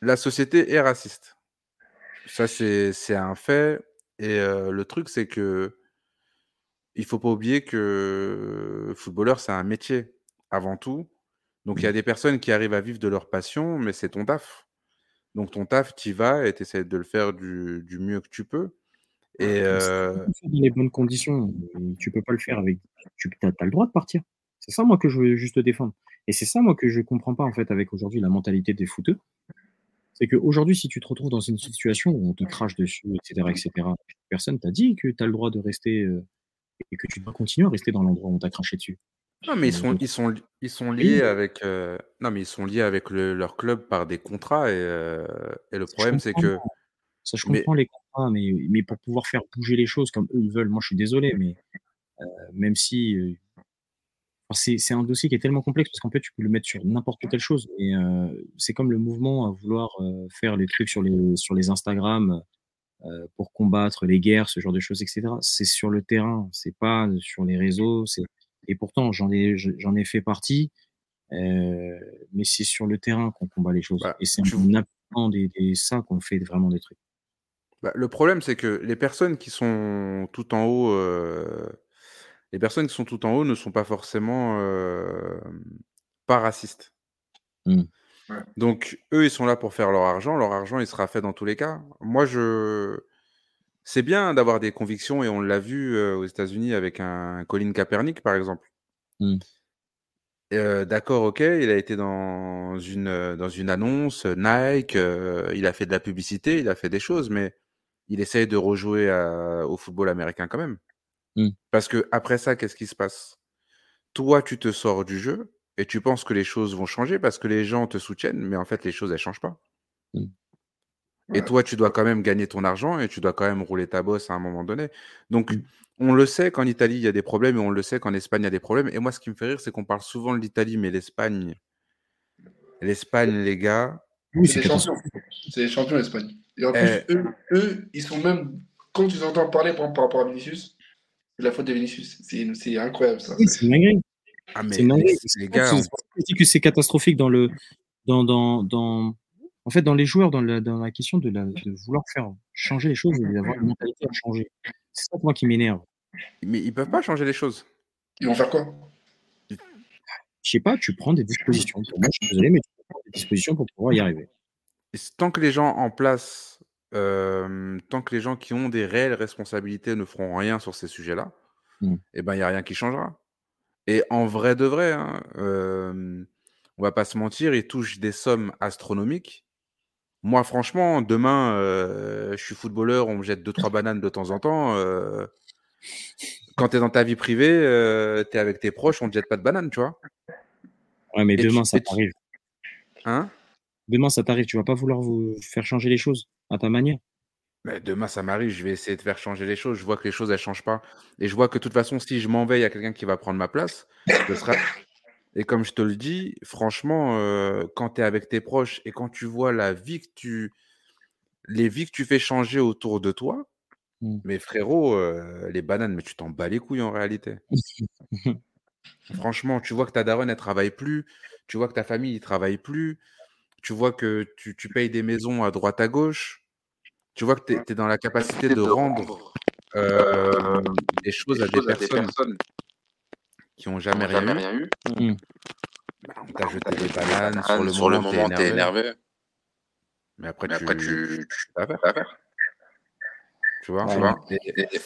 la société est raciste. Ça, c'est un fait. Et le truc, c'est que il faut pas oublier que footballeur, c'est un métier avant tout. Donc, il y a Mm. des personnes qui arrivent à vivre de leur passion, mais c'est ton taf. Donc, ton taf, tu y vas et tu essaies de le faire du, du mieux que tu peux. Et euh, le faire dans les bonnes conditions, tu peux pas le faire avec. Tu as, le droit de partir. C'est ça, moi, que je veux juste défendre. Et c'est ça, moi, que je comprends pas, en fait, avec aujourd'hui la mentalité des footeux. C'est qu'aujourd'hui, si tu te retrouves dans une situation où on te crache dessus, etc., etc., personne t'a dit que tu as le droit de rester euh, et que tu dois continuer à rester dans l'endroit où on t'a craché dessus. non, mais ils sont, ils sont, ils sont oui, liés avec, euh, non, mais ils sont liés avec le- leur club par des contrats. Et, euh, et le problème, c'est que, ça, je mais comprends les contrats, mais, mais pour pouvoir faire bouger les choses comme eux ils veulent, moi, je suis désolé, mais euh, même si c'est un dossier qui est tellement complexe parce qu'en fait, tu peux le mettre sur n'importe quelle chose. Et c'est comme le mouvement à vouloir faire les trucs sur les, sur les Instagram pour combattre les guerres, ce genre de choses, etc. C'est sur le terrain, c'est pas sur les réseaux. Et pourtant, j'en ai, j'en ai fait partie, euh, mais c'est sur le terrain qu'on combat les choses. bah, Et c'est en appliquant des, des, ça qu'on fait vraiment des trucs. bah, le problème, c'est que les personnes qui sont tout en haut, euh, les personnes qui sont tout en haut ne sont pas forcément euh, pas racistes. Mm. Ouais. Donc, eux, ils sont là pour faire leur argent. Leur argent, il sera fait dans tous les cas. Moi, je. C'est bien d'avoir des convictions et on l'a vu euh, aux États-Unis avec un Colin Kaepernick, par exemple. Mm. Euh, D'accord, ok, il a été dans une, euh, dans une annonce Nike, euh, il a fait de la publicité, il a fait des choses, mais il essaye de rejouer à- au football américain quand même. Mm. Parce que après ça, qu'est-ce qui se passe? Toi, tu te sors du jeu et tu penses que les choses vont changer parce que les gens te soutiennent, mais en fait, les choses, elles changent pas. Mm. Et Ouais. toi, tu dois quand même gagner ton argent et tu dois quand même rouler ta bosse à un moment donné. Donc, Mm. on le sait qu'en Italie, il y a des problèmes et on le sait qu'en Espagne, il y a des problèmes. Et moi, ce qui me fait rire, c'est qu'on parle souvent de l'Italie, mais l'Espagne, l'Espagne, les gars, Oui, C'est des champions. C'est des champions l'Espagne. Et en plus, eh, eux, eux, ils sont même. Quand tu entends parler par, par rapport à Vinicius, c'est la faute de Vinicius. C'est incroyable ça. Oui, c'est une dinguerie. Ah, C'est mais les, gars, on- que c'est catastrophique dans le, dans, dans, dans, en fait, dans les joueurs, dans la, dans la question de, la, de vouloir faire changer les choses et d'avoir une mentalité à changer. C'est ça, moi, qui m'énerve. mais ils peuvent pas changer les choses. Ils vont faire quoi? Je sais pas, tu prends des dispositions. Pour moi, je suis désolé, mais tu prends des dispositions pour pouvoir y arriver. Et tant que les gens en place, euh, tant que les gens qui ont des réelles responsabilités ne feront rien sur ces sujets-là, Mm. eh ben, il n'y a rien qui changera. Et en vrai de vrai, hein, euh, on va pas se mentir, ils touchent des sommes astronomiques. Moi, franchement, demain, euh, je suis footballeur, on me jette deux, trois bananes de temps en temps. euh, quand tu es dans ta vie privée, tu es avec tes proches, on te jette pas de bananes, tu vois. Ouais, mais Et tu, demain, ça t'arrive. hein? Demain, ça t'arrive. Tu vas pas vouloir vous faire changer les choses à ta manière? Mais demain, ça m'arrive, je vais essayer de faire changer les choses. Je vois que les choses, elles changent pas. Et je vois que de toute façon, si je m'en vais, il y a quelqu'un qui va prendre ma place. Ce sera... Et comme je te le dis, franchement, euh, quand tu es avec tes proches et quand tu vois la vie que tu... les vies que tu fais changer autour de toi, Mm. mais frérot, euh, les bananes, mais tu t'en bats les couilles en réalité. Franchement, tu vois que ta daronne, elle travaille plus. Tu vois que ta famille, il travaille plus. Tu vois que tu, tu payes des maisons à droite à gauche. Tu vois que tu es, dans la capacité de rendre euh, des choses à des personnes qui n'ont jamais rien eu. Mm. Bah, on t'a jeté des bananes, sur le sur moment, moment, t'es énervé. énervé. Mais après, Mais tu, après, tu, tu, faire. tu vois. Ouais. Tu vois Et, Et, et-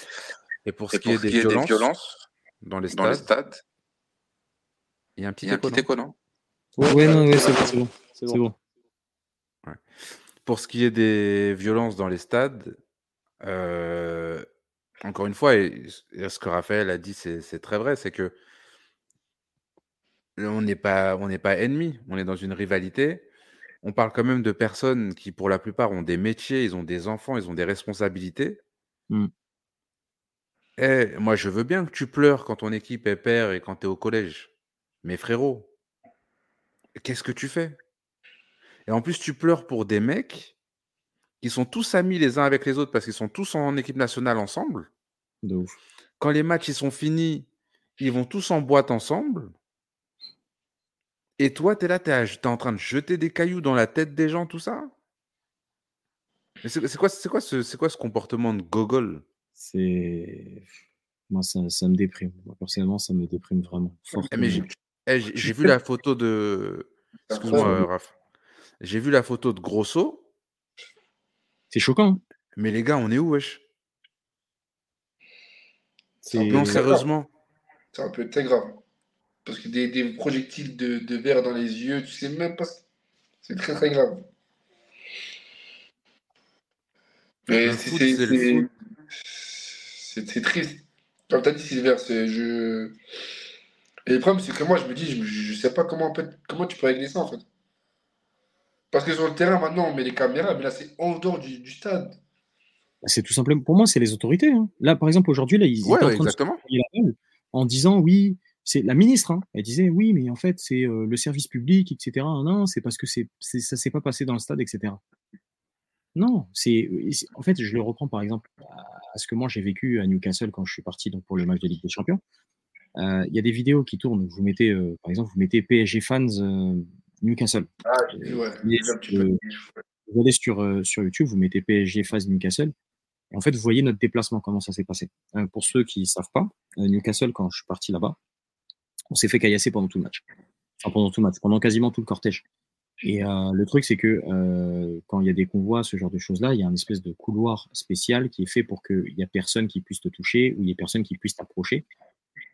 et pour et ce qui est ce des qui est des violences, dans les dans les stades, il y a un petit écho, petit non? c'est bon, c'est bon. C'est bon. Pour ce qui est des violences dans les stades, euh, encore une fois, et, et ce que Raphaël a dit, c'est très vrai, c'est que on n'est pas, on n'est pas ennemis, on est dans une rivalité. On parle quand même de personnes qui, pour la plupart, ont des métiers, ils ont des enfants, ils ont des responsabilités. Mm. Eh, moi, je veux bien que tu pleures quand ton équipe est perd et quand tu es au collège. Mais frérot, qu'est-ce que tu fais? Et en plus, tu pleures pour des mecs qui sont tous amis les uns avec les autres parce qu'ils sont tous en équipe nationale ensemble. De ouf. Quand les matchs ils sont finis, ils vont tous en boîte ensemble. Et toi, tu es là, tu es, en train de jeter des cailloux dans la tête des gens, tout ça? Mais c'est quoi, c'est quoi, ce, c'est quoi ce comportement de gogol C'est. Moi, ça, ça me déprime. Moi, personnellement, ça me déprime vraiment. Eh, mais j'ai eh, j'ai- vu la photo de. Excuse-moi, Raph. J'ai vu la photo de Grosso, C'est choquant. mais les gars, on est où, wesh? C'est. Non, sérieusement. C'est un peu très grave. Parce que des, des projectiles de, de verre dans les yeux, tu sais même pas. ce- C'est très très grave. Mais c'est triste. Comme tu as dit, Sylvain, c'est je. Et le problème, c'est que moi, je me dis, je, je sais pas comment, peut- comment tu peux régler ça en fait. Parce que sur le terrain, maintenant, on met les caméras, mais là, c'est en dehors du, du stade. C'est tout simplement. Pour moi, c'est les autorités. hein. Là, par exemple, aujourd'hui, là, ils Ouais, étaient en train de se la en disant oui, c'est la ministre. hein, elle disait oui, mais en fait, c'est euh, le service public, etc. Non, c'est parce que c'est, c'est- ça s'est pas passé dans le stade, etc. Non, c'est, c'est- en fait, je le reprends par exemple à ce que moi j'ai vécu à Newcastle quand je suis parti donc pour le match de Ligue des Champions. Euh, Il y a des vidéos qui tournent. Vous mettez, euh, par exemple, vous mettez PSG fans euh, Newcastle. Ah, j'ai ouais. Un euh, Vous allez sur, euh, sur YouTube, vous mettez PSG fans Newcastle. Et en fait, vous voyez notre déplacement, comment ça s'est passé. Euh, pour ceux qui ne savent pas, euh, Newcastle, quand je suis parti là-bas, on s'est fait caillasser pendant tout le match. Enfin, pendant tout le match, pendant quasiment tout le cortège. Et le truc, c'est que quand il y a des convois, ce genre de choses-là, il y a une espèce de couloir spécial qui est fait pour qu'il n'y ait personne qui puisse te toucher ou il n'y ait personne qui puisse t'approcher.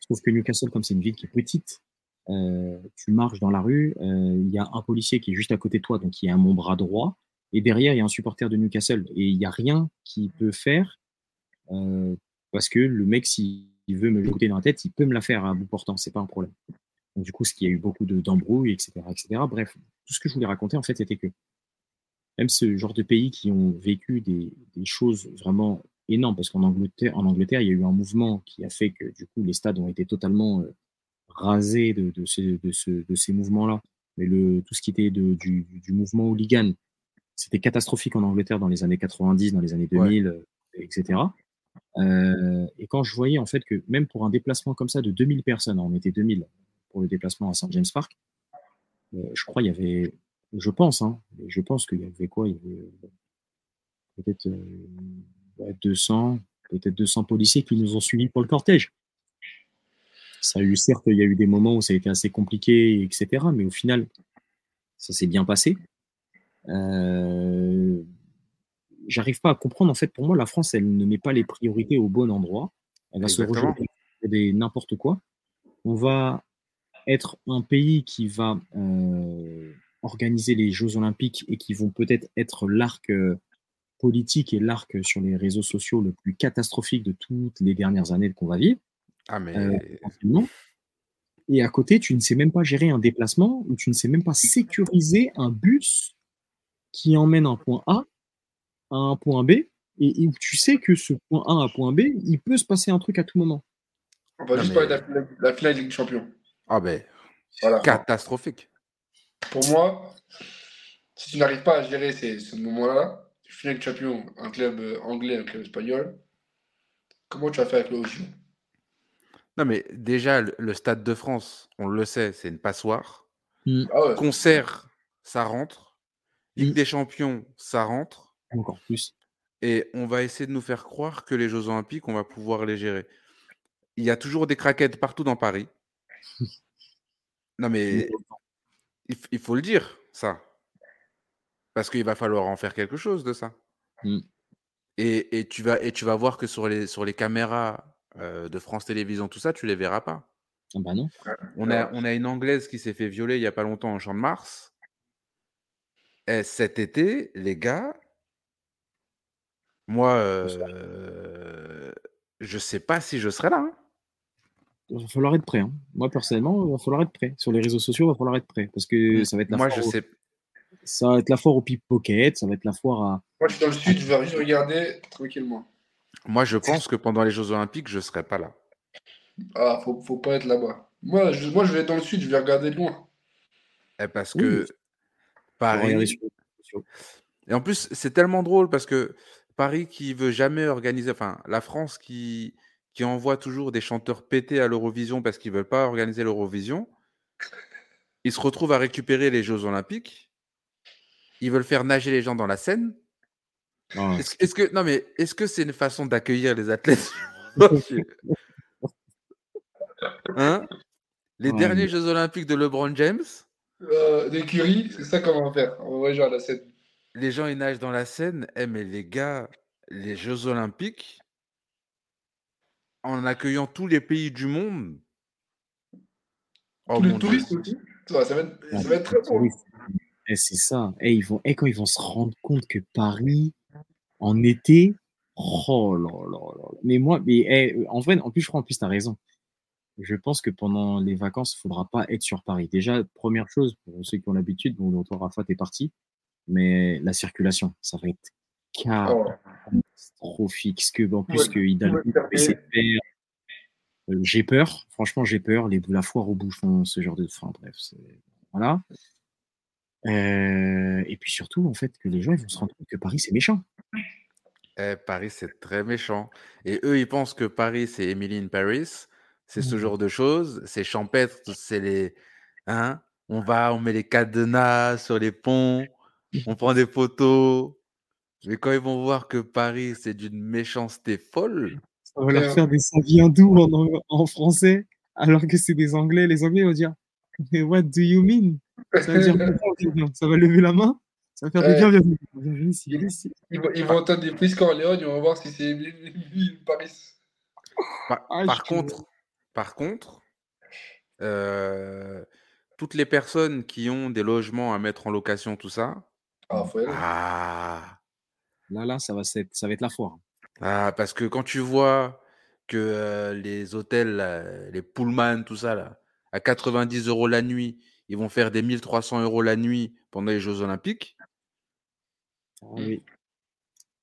Sauf que Newcastle, comme c'est une ville qui est petite, tu marches dans la rue, euh, il y a un policier qui est juste à côté de toi, donc qui est à mon bras droit, et derrière, il y a un supporter de Newcastle. Et il n'y a rien qui peut faire, euh, parce que le mec, s'il veut me l'écouter dans la tête, il peut me la faire à bout portant, c'est pas un problème. Donc, du coup, ce qui a eu beaucoup de- d'embrouilles, etc., etc. Bref, tout ce que je voulais raconter, en fait, c'était que même ce genre de pays qui ont vécu des, choses vraiment énormes, parce qu'en Angleterre, en Angleterre, il y a eu un mouvement qui a fait que, du coup, les stades ont été totalement euh, rasés de, de, ce- de, ce- de ces mouvements-là. Mais le, tout ce qui était de, du, du mouvement hooligan, c'était catastrophique en Angleterre dans les années 90, dans les années 2000, euh, etc. Euh, et quand je voyais en fait que même pour un déplacement comme ça de 2000 personnes, on était 2000 pour le déplacement à St James Park, euh, je crois il y avait, je pense, hein, je pense qu'il y avait quoi? Il y avait peut-être euh, ouais, 200, peut-être 200 policiers qui nous ont suivis pour le cortège. Ça a eu, certes, il y a eu des moments où ça a été assez compliqué, etc. Mais au final, ça s'est bien passé. Euh, J'arrive pas à comprendre. En fait, pour moi, la France, elle ne met pas les priorités au bon endroit. Elle va se des n'importe quoi. On va être un pays qui va euh, organiser les Jeux Olympiques et qui vont peut-être être l'arc euh, politique et l'arc sur les réseaux sociaux le plus catastrophique de toutes les dernières années qu'on va vivre. Ah, mais. Euh, potentiellement. Et à côté, tu ne sais même pas gérer un déplacement ou tu ne sais même pas sécuriser un bus qui emmène un point A à un point B et, et où tu sais que ce point A à point B, il peut se passer un truc à tout moment. On va Non, juste mais- parler de la finale, la finale de Ligue des Champions. Ah, ben. Voilà. Catastrophique. Pour moi, si tu n'arrives pas à gérer ces, ce moment-là, finale champion, un club euh, anglais, un club espagnol, comment tu vas faire avec le Non, mais déjà, le, le Stade de France, on le sait, c'est une passoire. Ah ouais. Concert, ça rentre. Ligue Mm. des Champions, ça rentre. Encore plus. Et on va essayer de nous faire croire que les Jeux Olympiques, on va pouvoir les gérer. Il y a toujours des craquettes partout dans Paris. Non, mais il, faut le dire, ça. Parce qu'il va falloir en faire quelque chose de ça. Mm. Et, et tu vas, et tu vas voir que sur les, sur les caméras euh, de France Télévisions, tout ça, tu les verras pas. Ah bah non. On a, on a une Anglaise qui s'est fait violer il n'y a pas longtemps au Champ de Mars. Et cet été, les gars, moi, euh, je sais pas si je serai là. hein. il va falloir être prêt. hein. Moi, personnellement, il va falloir être prêt. Sur les réseaux sociaux, il va falloir être prêt. Parce que Mm. ça va être la Moi, foire je au- sais. ça va être la foire au pickpocket, ça va être la foire à. Moi, je suis dans le sud, je vais juste regarder tranquillement. Moi, je pense que pendant les Jeux Olympiques, je serai pas là. Ah, faut, faut pas être là-bas. Moi je, moi, je vais être dans le sud, je vais regarder de loin. Eh, Parce Oui, que Paris. Et en plus, c'est tellement drôle parce que Paris qui veut jamais organiser, enfin, la France qui, qui envoie toujours des chanteurs pétés à l'Eurovision parce qu'ils veulent pas organiser l'Eurovision, ils se retrouvent à récupérer les Jeux Olympiques. Ils veulent faire nager les gens dans la Seine. Est-ce que non mais est-ce que c'est une façon d'accueillir les athlètes? Hein? Les Ouais, derniers Jeux Olympiques de LeBron James, Euh, d'écurie, c'est ça qu'on va faire. On va voir genre la scène. les gens ils nagent dans la Seine. Eh mais les gars, les Jeux Olympiques, en accueillant tous les pays du monde. Oh Tous les mon Dieu. touristes aussi. Ça, ça va être, ça va être très. Oui, Eh, c'est ça. Eh, ils vont, eh, quand ils vont se rendre compte que Paris, en été, oh là là là. Mais moi, mais eh, en vrai, en plus, je crois, en plus, tu as raison. Je pense que pendant les vacances, il faudra pas être sur Paris. Déjà, première chose, pour ceux qui ont l'habitude, bon, dont toi, Rafa, t'es parti, mais la circulation, ça va être catastrophique. Parce que, en plus, Ouais, que Hidalgo, ouais. Euh, j'ai peur, franchement, j'ai peur. Les, la foire au bouchon, ce genre de. Enfin, bref, voilà. Euh, et puis surtout, en fait, que les gens ils vont se rendre compte que Paris, c'est méchant. Eh, Paris, c'est très méchant. Et eux, ils pensent que Paris, c'est Emily in Paris. C'est ce Mhm. genre de choses. C'est champêtre. C'est les. Hein on va, on met les cadenas sur les ponts. On prend des photos. Mais quand ils vont voir que Paris, c'est d'une méchanceté folle. Ça va leur faire des savies hindous en, en français, alors que c'est des Anglais. Les Anglais vont dire Mais what do you mean? Ça veut dire. Ça va lever la main, ça va faire Ouais. viens, viens, ici, viens ici. Ils vont, ils vont entendre des prises Corléone, ils vont voir si c'est Paris. Par, Ah, par contre, par contre, euh, toutes les personnes qui ont des logements à mettre en location, tout ça, Ah, faut y aller. ah, Là, là, ça va, être, ça va être la foire. ah, parce que quand tu vois que euh, les hôtels, là, les Pullman, tout ça, là, à 90 euros la nuit, ils vont faire des 1300 euros la nuit pendant les Jeux Olympiques? Ah oui.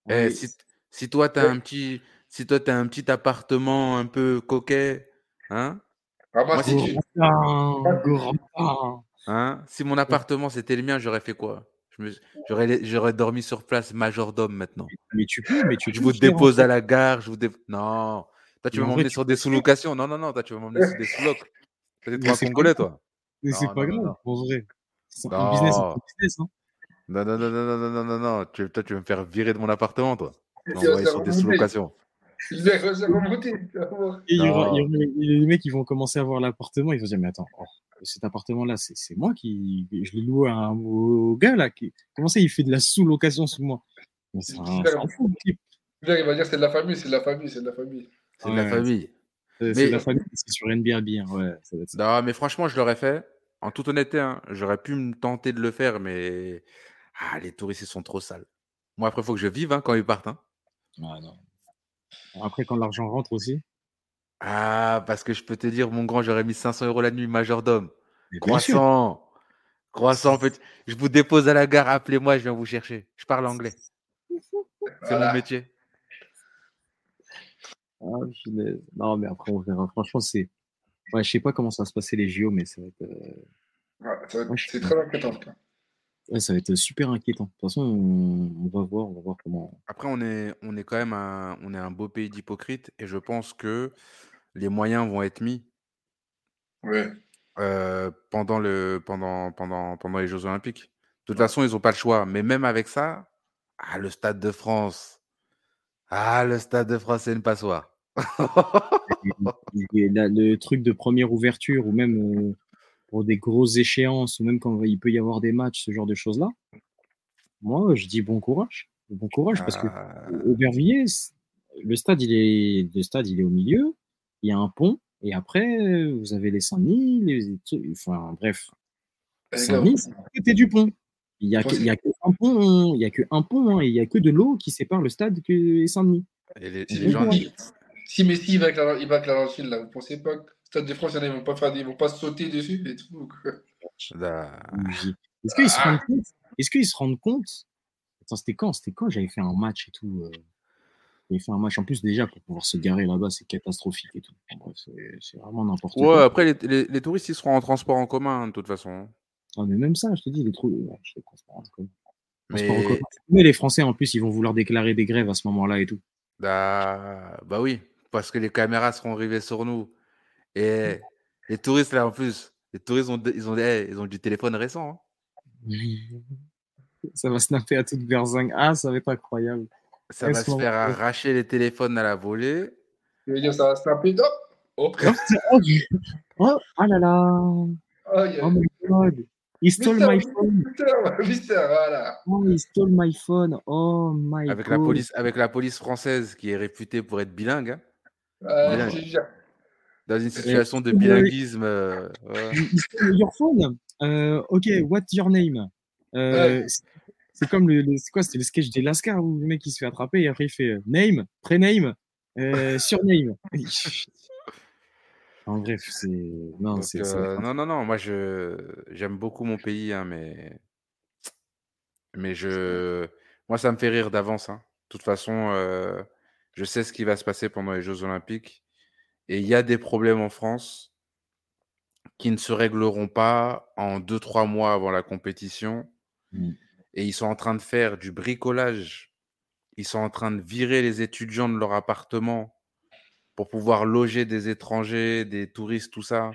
Ah Eh, oui. si, si toi, tu as un petit, si toi, t'as un petit appartement un peu coquet, hein, Moi, si. Hein? Si mon appartement c'était le mien, j'aurais fait quoi? Je me- J'aurais dormi sur place, majordome maintenant. Mais tu peux, mais tu Je vous en dépose à la gare, je vous dé... Non. Toi, tu veux m'emmener sur des sous-locations? Non, non, non, toi, tu veux m'emmener sur des sous-locs. T'as des Congolais, toi. Mais c'est pas grave, pour vrai. C'est un business, un business. Hein. Non, non, non, non, non, non, non, non. Tu, toi, tu veux me faire virer de mon appartement, toi. Envoyer sur des sous-locations. Il il y aura, les mecs, ils vont commencer à voir l'appartement. Ils vont dire, mais attends, oh, cet appartement-là, c'est moi qui. Je l'ai loué à un, au gars, là. Qui, comment ça, il fait de la sous-location sous moi? C'est un, fou, type. Il va dire, c'est de la famille, c'est de la famille, c'est de la famille. C'est de la famille. C'est Mais- la famille, c'est sur NBAB, hein, ouais, ça va être ça. Non, mais franchement, je l'aurais fait. En toute honnêteté, hein, j'aurais pu me tenter de le faire, mais ah, les touristes, ils sont trop sales. Moi, après, il faut que je vive hein, quand ils partent. hein. Ah, non. Après, quand l'argent rentre aussi, Ah, parce que je peux te dire, mon grand, j'aurais mis 500 euros la nuit, majordome. mais. Croissant. Croissant, petit. Je vous dépose à la gare, appelez-moi, je viens vous chercher. Je parle anglais. C'est Voilà. mon métier. Ah, punaise. Non, mais après, on verra. Franchement, c'est, ouais, je sais pas comment ça va se passer les JO, mais ça va être, euh, Ouais, être- c'est très inquiétant. ça. ouais, ça va être super inquiétant. De toute façon, on, on va voir, on va voir comment. Après, on est, on est quand même un, on est un beau pays d'hypocrites et je pense que les moyens vont être mis Ouais. euh, pendant, le, pendant, pendant, pendant les Jeux Olympiques. De toute façon, ils n'ont pas le choix. Mais même avec ça, ah, le Stade de France. Ah, le Stade de France, c'est une passoire. Le truc de première ouverture, ou même euh, pour des grosses échéances, ou même quand il peut y avoir des matchs, ce genre de choses-là, moi, je dis bon courage. Bon courage, parce que Ah, Aubervilliers, le stade, il est, le stade, il est au milieu, il y a un pont, et après, vous avez les Saint-Denis, les, enfin, bref, Eh, les gars, Saint-Denis, c'est à côté du pont. Il y a, que, Faut- il y a que un pont, il y a que un pont, hein, et il y a que de l'eau qui sépare le stade que- et Saint-Denis. et les, et si, les gens, si- si Messi il va avec la- il va avec là, vous pensez pas que Stade de France, ils vont pas faire, ils vont pas sauter dessus et tout. quoi. Là, Est-ce qu'ils se rendent compte Est-ce qu'ils se rendent compte? Attends, c'était quand C'était quand j'avais fait un match et tout euh, J'avais fait un match en plus déjà pour pouvoir se garer là-bas, c'est catastrophique et tout. Bref, c'est vraiment n'importe Ouais, quoi. après, les, les- les touristes, ils seront en transport en commun, hein, de toute façon. Ah, mais même ça, je te dis, les trous. ouais, je sais, transport en commun. Mais, les Français, en plus, ils vont vouloir déclarer des grèves à ce moment-là et tout. bah, bah oui, parce que les caméras seront rivées sur nous. Et les touristes, là, en plus, les touristes, ont, ils, ont, eh, ils ont du téléphone récent. hein. Ça va snapper à toute berzingue. Ah, ça va être incroyable. Ça Ouais, va se faire arracher les téléphones à la volée. Je veux dire, ça va se taper. Hop Hop Oh, oh, ah là là. Aïe. Oh my god. He stole Mister, my phone. Mister, Mister, voilà. Oh, he stole my phone. Oh my Avec god. la, police, avec la police française qui est réputée pour être bilingue, hein, Euh, Bilingue. dans une situation de bilinguisme. euh, ouais. He stole your phone. Euh, ok, what's your name? Euh, c'est- C'est comme le, le- c'est quoi? C'était le sketch des Lascar où le mec il se fait attraper et après il fait euh, name, préname, euh, surname. en bref, c'est. Non, Donc, c'est. ça euh, non, non, non, moi je j'aime beaucoup mon pays, hein, mais mais je moi ça me fait rire d'avance. hein. De toute façon, euh, je sais ce qui va se passer pendant les Jeux Olympiques et il y a des problèmes en France qui ne se régleront pas en deux trois mois avant la compétition Mm. et ils sont en train de faire du bricolage. Ils sont en train de virer les étudiants de leur appartement pour pouvoir loger des étrangers, des touristes, tout ça,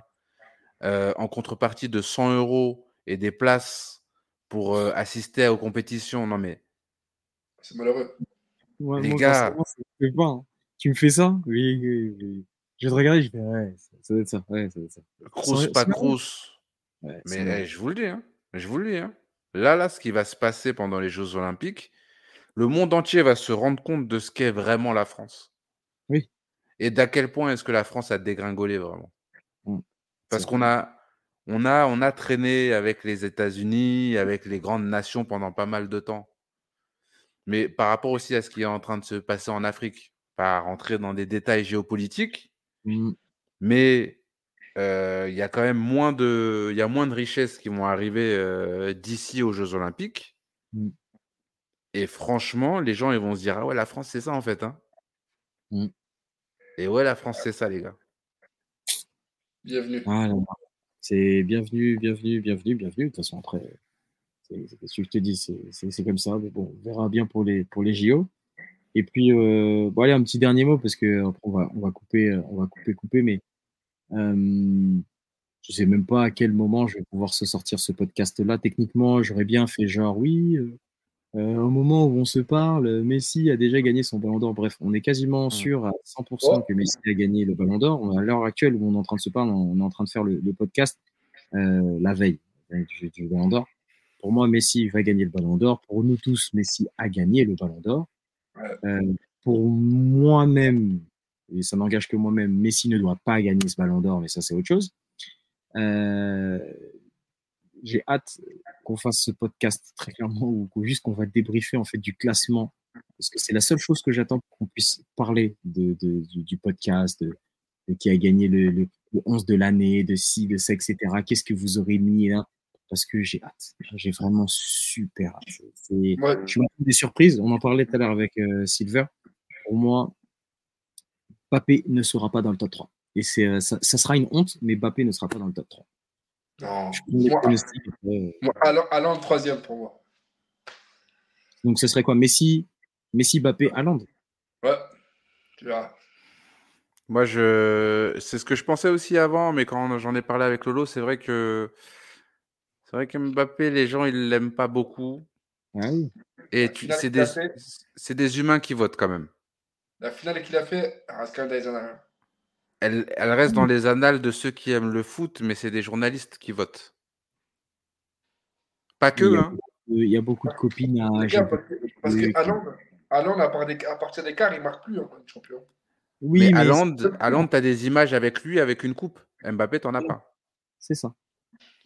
euh, en contrepartie de 100 euros et des places pour euh, assister aux compétitions. Non mais C'est malheureux. Ouais, Les moi, gars. personnellement, ça me fait pas, hein. Tu me fais ça? Oui, oui, oui. Je vais te regarder, je fais ouais, ça, ça doit être ça. Ouais, ça doit être ça. Crous C'est- pas crous. Ouais, Mais eh, je vous le dis, hein. je vous le dis. hein. Là, là, ce qui va se passer pendant les Jeux Olympiques, le monde entier va se rendre compte de ce qu'est vraiment la France. Et d'à quel point est-ce que la France a dégringolé vraiment? Mm. Parce qu'on a, on a, on a traîné avec les États-Unis, avec les grandes nations pendant pas mal de temps. Mais par rapport aussi à ce qui est en train de se passer en Afrique, pas rentrer dans des détails géopolitiques, Mm. mais euh, il y a quand même moins de, il y a moins de richesses qui vont arriver euh, d'ici aux Jeux Olympiques. Mm. Et franchement, les gens ils vont se dire ah ouais la France c'est ça en fait hein. Mm. Et ouais la France c'est ça les gars. Bienvenue. Ah. C'est bienvenue, bienvenue, bienvenue, bienvenue. De toute façon, après, c'est ce que je te dis, c'est- comme ça. Mais bon, on verra bien pour les, pour les JO. Et puis, euh, bon, allez, un petit dernier mot parce que après, on va, on va couper, euh, on va couper, couper. Mais euh, je sais même pas à quel moment je vais pouvoir se sortir ce podcast-là. Techniquement, j'aurais bien fait genre, oui, euh, euh, au moment où on se parle, Messi a déjà gagné son Ballon d'Or. Bref, on est quasiment sûr à 100% que Messi a gagné le Ballon d'Or. À l'heure actuelle où on est en train de se parler, on est en train de faire le, le podcast euh, la veille du, du Ballon d'Or. Pour moi, Messi va gagner le Ballon d'Or. Pour nous tous, Messi a gagné le Ballon d'Or. Euh, pour moi-même, et ça n'engage que moi-même, Messi ne doit pas gagner ce Ballon d'Or, mais ça c'est autre chose. Euh, j'ai hâte qu'on fasse ce podcast très clairement ou juste qu'on va débriefer en fait du classement parce que c'est la seule chose que j'attends pour qu'on puisse parler de, de- du, du podcast, de, de qui a gagné le, le, le 11 de l'année, de ci, de ça, etc. Qu'est-ce que vous aurez mis là Parce que j'ai hâte. J'ai vraiment super hâte. Moi, je m'attends des surprises. On en parlait tout à l'heure avec euh, Silver. Pour moi, Bappé ne sera pas dans le top 3. Et c'est, euh, ça, ça sera une honte, mais Bappé ne sera pas dans le top 3. Non. Moi, après. moi, troisième pour moi. Donc ce serait quoi Messi, Messi, Bappé, Haaland? Ouais. Tu verras. Moi je, c'est ce que je pensais aussi avant, mais quand j'en ai parlé avec Lolo, c'est vrai que c'est vrai que Mbappé, les gens ils l'aiment pas beaucoup. Ah oui. Et tu, c'est des, des humains qui votent quand même. La finale qu'il a fait, Rascal Daizana. Elle, elle reste dans les annales de ceux qui aiment le foot, mais c'est des journalistes qui votent. Pas que, Il y a hein. Il y a beaucoup de copines à. Parce parce que à, partir des quarts, il marque plus en des champion. Oui, mais mais Haaland, t'as des images avec lui avec une coupe. Mbappé, t'en as pas. c'est ça.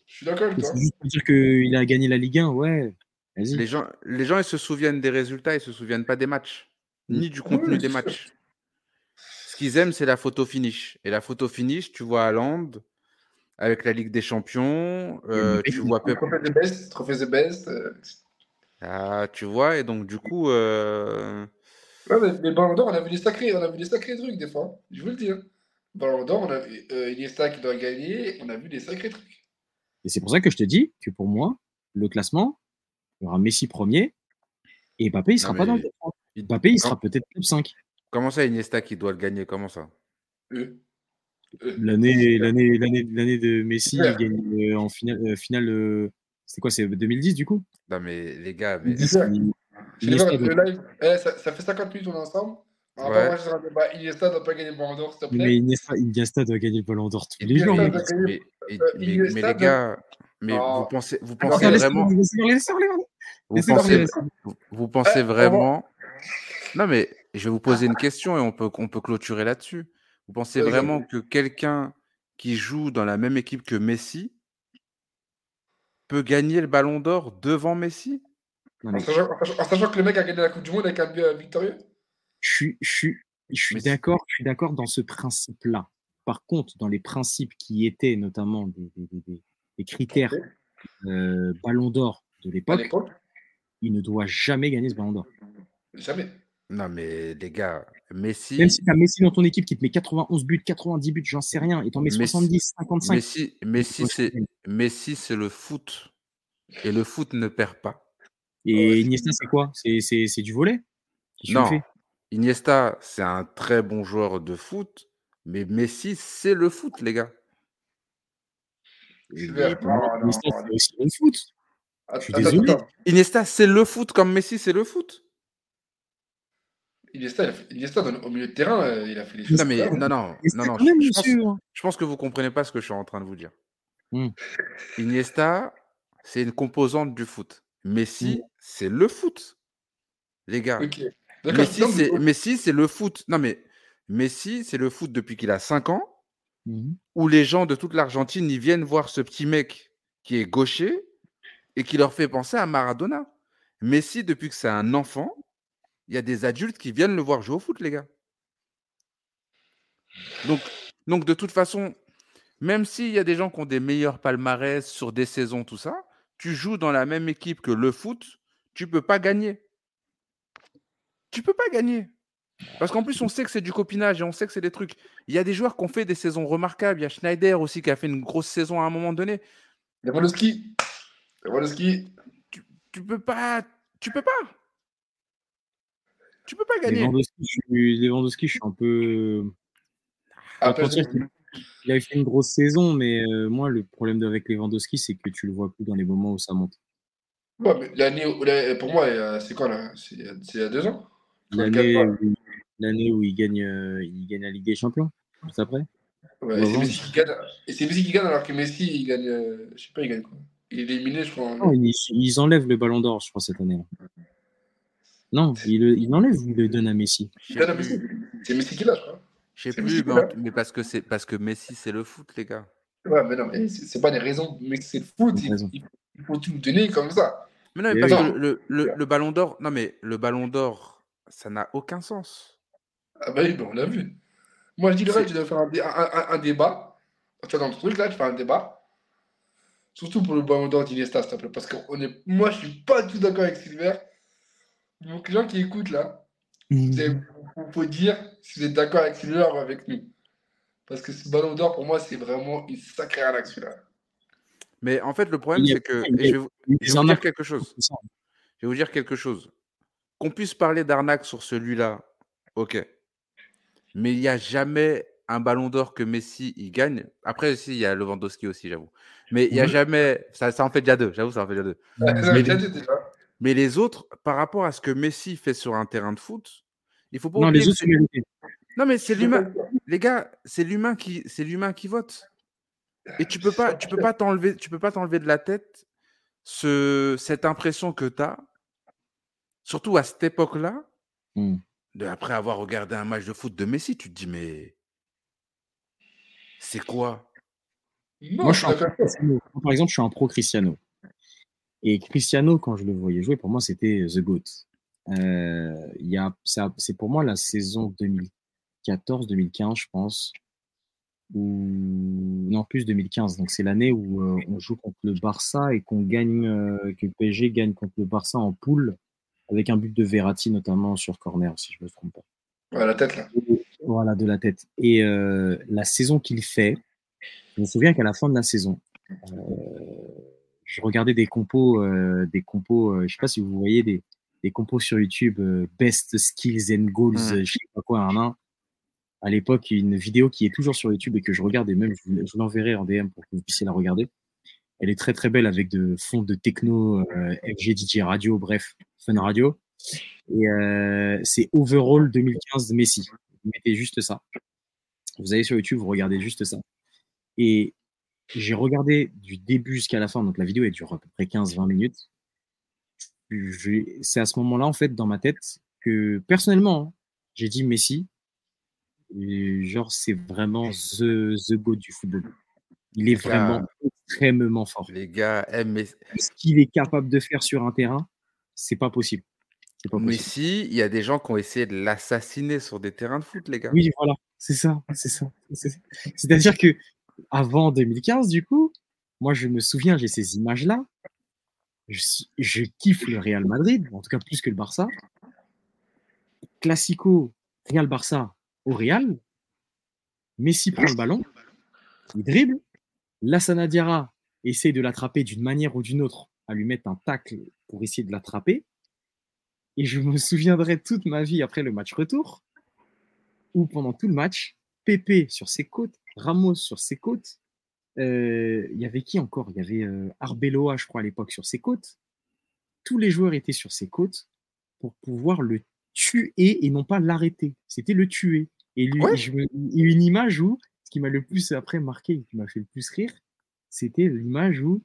Je suis d'accord avec toi. C'est juste pour dire qu'il a gagné la Ligue 1, ouais. Les gens, les gens, ils se souviennent des résultats, ils se souviennent pas des matchs, Mm. ni du contenu Oui, des matchs. Ce qu'ils aiment, c'est la photo finish. Et la photo finish, tu vois Haaland avec la Ligue des Champions, euh, tu vois Pep. Trophée the best, trophée the best. euh. Ah, tu vois, et donc du coup, euh, Ouais, mais, mais Ballon d'Or, on a vu des sacrés, on a vu des sacrés trucs des fois. hein. Je vous le dis. Hein. Ballon d'Or, on a vu euh, Iniesta qui doit gagner, on a vu des sacrés trucs. Et c'est pour ça que je te dis que pour moi, le classement, il y aura Messi premier et Mbappé, il sera Non, pas dans le top 3. il- Mbappé, il sera peut-être top 5. Comment ça, Iniesta qui doit le gagner Comment ça? Eux. Eux. L'année, l'année, l'année, l'année de Messi, Ouais. il gagne euh, en finale. euh, finale euh, c'était quoi C'est 2010 du coup? Non, mais les gars, mais... C'est. Il- Je Iniesta le live. Eh, ça, ça fait 50 minutes on est ensemble. Va Ouais. sur un débat. Iniesta doit pas gagner le Ballon d'Or, s'il te Mais plaît. Iniesta, Iniesta doit gagner le ballon d'or tous les jours. mais, Euh, mais- Iniesta mais les doit- gars, mais Oh. vous pensez, vous Alors, pensez laisse vraiment, vous pensez, parler. vous, pensez Eh, vraiment, non mais je vais vous poser une question et on peut, on peut clôturer là-dessus. Vous pensez vraiment que quelqu'un qui joue dans la même équipe que Messi peut gagner le Ballon d'Or devant Messi? Non, En mais sachant, en sachant- en sachant que le mec a gagné la Coupe du Monde avec un but euh, victorieux? je suis, je suis, je suis Mais c'est- d'accord, je suis d'accord dans ce principe-là. Par contre, dans les principes qui étaient notamment des, des- des- des- des critères euh, Ballon d'Or de l'époque, il ne doit jamais gagner ce Ballon d'Or. jamais. Non mais les gars, Messi, Même si tu as Messi dans ton équipe qui te met 91 buts, 90 buts, j'en sais rien, et t'en mets Messi- 70, 55. Messi, Messi c'est Messi c'est le foot et le foot ne perd pas. Et Iniesta, c'est quoi? C'est c'est- c'est du volet? Non, Iniesta, c'est un très bon joueur de foot, mais Messi, c'est le foot, les gars. Non, Iniesta, c'est le foot. Attends. Iniesta, c'est le foot comme Messi, c'est le foot. Iniesta, il a fait- Iniesta, dans- au milieu de terrain, euh, il a fait les choses. Non, mais non, non, Je, je pense, monsieur. je pense que vous comprenez pas ce que je suis en train de vous dire. Hmm. Iniesta, c'est une composante du foot. Messi, c'est le foot, les gars. Messi, non, c'est mais- Messi, c'est le foot. Non, mais Messi, c'est le foot depuis qu'il a 5 ans. Mhm. où les gens de toute l'Argentine ils viennent voir ce petit mec qui est gaucher et qui leur fait penser à Maradona. Messi, depuis que c'est un enfant, il y a des adultes qui viennent le voir jouer au foot, les gars. Donc, donc de toute façon, même s'il y a des gens qui ont des meilleurs palmarès sur des saisons, tout ça, tu joues dans la même équipe que le foot, tu peux pas gagner. Tu peux pas gagner. Parce qu'en plus, on sait que c'est du copinage et on sait que c'est des trucs. Il y a des joueurs qui ont fait des saisons remarquables. Il y a Schneider aussi qui a fait une grosse saison à un moment donné. Lewandowski. Lewandowski. Tu peux pas. Tu peux pas. Tu peux pas gagner. Lewandowski, je suis- Lewandowski, je suis un peu. Qu'il- Il avait fait une grosse saison, mais euh, moi, le problème avec Lewandowski, c'est que tu le vois plus dans les moments où ça monte. Ouais, mais l'année où- la- pour moi, c'est quoi là? C'est il y a deux ans? L'année où, l'année où il gagne, euh, il gagne la Ligue des Champions, juste après. Ouais, et c'est. Messi qui gagne. Et c'est Messi qui gagne alors que Messi, il gagne. euh, je sais pas, il gagne quoi Il est éliminé, je crois. en- Non, ils, ils enlèvent le Ballon d'Or, je crois, cette année. Non, ils, le- ils l'enlèvent ou ils le donnent à Messi? Il à. C'est Messi qui l'a, je crois. je sais plus, mais, parce que c'est parce que Messi c'est le foot, les gars. Ouais, mais non, mais c'est pas des raisons. Mais c'est le foot. Il, il- il faut tout donner comme ça. Mais non, mais parce oui. que le, le- le Ballon d'Or, non mais le Ballon d'Or, ça n'a aucun sens. Ah bah oui, bah on l'a vu. Moi, je dirais, tu dois faire un, dé- un, un- un débat. Tu vois, dans le truc, là, tu fais un débat. Surtout pour le Ballon d'Or d'Iniesta, s'il te plaît. Parce que on est... moi, je suis pas du tout d'accord avec Silver. Donc, les gens qui écoutent, là, il faut dire si vous êtes d'accord avec Silver ou avec nous. Parce que ce Ballon d'Or, pour moi, c'est vraiment une sacrée arnaque, celui-là. Mais en fait, le problème, c'est que. et je vais vous, je vais dire quelque chose. Je vais vous dire quelque chose. Qu'on puisse parler d'arnaque sur celui-là, ok. Mais il n'y a jamais un ballon d'or que Messi il gagne. Après, aussi, il y a Lewandowski aussi, j'avoue. Mais il n'y a Mhm. jamais. Ça, ça en fait déjà deux, j'avoue, ça en fait déjà deux. Mais- déjà. Mais les autres, par rapport à ce que Messi fait sur un terrain de foot, il faut pas Non, les autres c'est-. Non, mais c'est l'humain. Les gars, c'est l'humain qui, c'est l'humain qui vote. Et tu peux pas, tu peux pas t'enlever, tu peux pas t'enlever de la tête ce, cette impression que tu as, surtout à cette époque-là, de, après avoir regardé un match de foot de Messi, tu te dis mais c'est quoi? Non, Moi, je suis un Par exemple, je suis un pro Cristiano. Et Cristiano, quand je le voyais jouer, pour moi, c'était The GOAT. Euh, il y a, ça- c'est pour moi la saison 2000, 2014-2015, je pense. Ou non, plus 2015. Donc c'est l'année où euh, on joue contre le Barça et qu'on gagne, euh, que le PSG gagne contre le Barça en poule avec un but de Verratti notamment sur corner, si je me trompe pas. Ouais, la tête là. Voilà, de la tête. Et euh, la saison qu'il fait, je me souviens qu'à la fin de la saison, je regardais des compos, des compos, je sais pas si vous voyez des, des compos sur YouTube, Best Skills and Goals, Mmh. je sais pas quoi, un an. À l'époque, une vidéo qui est toujours sur YouTube et que je regarde et même je vous, l'enverrai en DM pour que vous puissiez la regarder. Elle est très très belle avec de fonds de techno, euh, FG, DJ Radio, bref, Fun Radio. Et euh, c'est Overall 2015 de Messi. Vous mettez juste ça. Vous allez sur YouTube, vous regardez juste ça. Et j'ai regardé du début jusqu'à la fin, donc la vidéo elle dure à peu près 15-20 minutes. C'est à ce moment-là, en fait, dans ma tête, que personnellement, hein, j'ai dit Messi, et genre, c'est vraiment the, the goat du football. Il est Les gars. vraiment extrêmement fort. Les gars, eh, Ce qu'il est capable de faire sur un terrain, c'est pas possible. Pas possible. Messi, il y a des gens qui ont essayé de l'assassiner sur des terrains de foot, les gars. Oui, voilà, c'est ça, c'est ça. c'est- C'est-à-dire que avant 2015, du coup, moi je me souviens, j'ai ces images-là. Je, kiffe le Real Madrid, en tout cas plus que le Barça. Classico, Real Barça au Real. Messi prend le ballon, il dribble. Lassana Diarra essaie de l'attraper d'une manière ou d'une autre, à lui mettre un tacle pour essayer de l'attraper. Et je me souviendrai toute ma vie après le match retour, où pendant tout le match, Pépé sur ses côtes, Ramos sur ses côtes, euh, il y avait qui encore? Il y avait euh, Arbeloa, je crois, à l'époque, sur ses côtes. Tous les joueurs étaient sur ses côtes pour pouvoir le tuer et non pas l'arrêter. C'était le tuer. Et lui, Ouais. je me- il y a eu une image où, ce qui m'a le plus après marqué, et qui m'a fait le plus rire, c'était l'image où,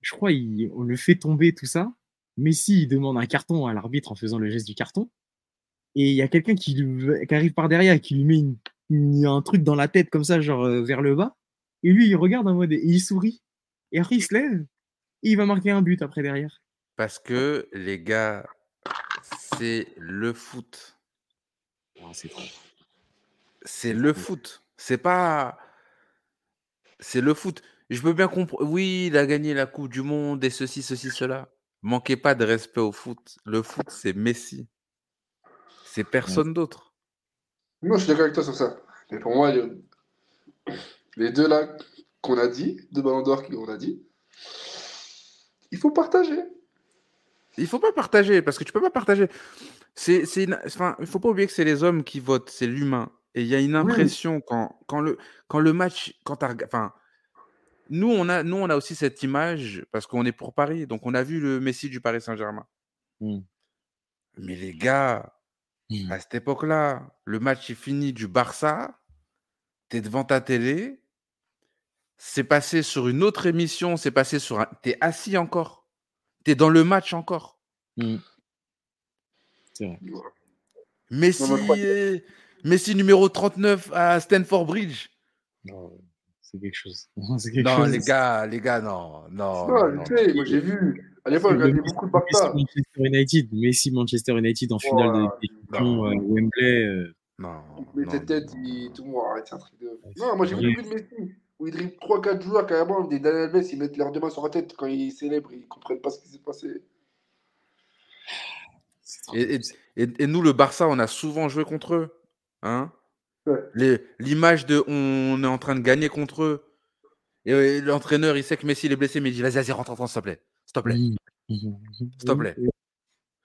je crois, il- on le fait tomber, tout ça. Messi, il demande un carton à l'arbitre en faisant le geste du carton. Et il y a quelqu'un qui, lui- qui arrive par derrière et qui lui met une- une- un truc dans la tête comme ça, genre euh, vers le bas. Et lui, il regarde en mode et il sourit. Et après, il se lève et il va marquer un but après derrière. Parce que, les gars, c'est le foot. C'est trop. C'est le foot. C'est pas. C'est le foot. Je peux bien comprendre. Oui, il a gagné la Coupe du Monde et ceci, ceci, cela. Manquez pas de respect au foot. Le foot, c'est Messi. C'est personne d'autre. Moi, je suis d'accord avec toi sur ça. Mais pour moi, les, les deux là qu'on a dit, deux ballons d'or qu'on a dit, il faut partager. Il faut pas partager parce que tu peux pas partager. C'est, c'est une- enfin, il faut pas oublier que c'est les hommes qui votent, c'est l'humain. Et il y a une impression quand, quand le, quand le match, quand t'as rega- enfin, nous on a, nous on a aussi cette image parce qu'on est pour Paris, donc on a vu le Messi du Paris Saint-Germain. Mm. Mais les gars, à cette époque-là, le match est fini du Barça, tu es devant ta télé, c'est passé sur une autre émission, c'est passé sur un... Tu es assis encore, tu es dans le match encore. Mm. C'est vrai. Messi, Non, Messi numéro 39 à Stanford Bridge. Non, C'est quelque chose. Quelque Non, chose. les gars, les gars, non, non. Non, non, moi j'ai vu. À l'époque, je le regardais beaucoup de Messi Barça. Manchester United, Messi Manchester United en finale des champions, euh, Wembley. euh, Non, Mais non, tes non, têtes, non. il... tout le monde arrête, c'est un truc de. Non, moi j'ai vu le but de Messi, où il dribble 3-4 joueurs carrément, des Daniel Alves, ils mettent leurs deux mains sur la tête quand ils célèbrent, ils comprennent pas ce qui s'est passé. Et, et- et- et nous, le Barça, on a souvent joué contre eux. Hein Ouais. L'image de on est en train de gagner contre eux. Et l'entraîneur, il sait que Messi il est blessé, mais il dit vas-y, vas-y, rentre, rentre, s'il te plaît. S'il te plaît. S'il te plaît.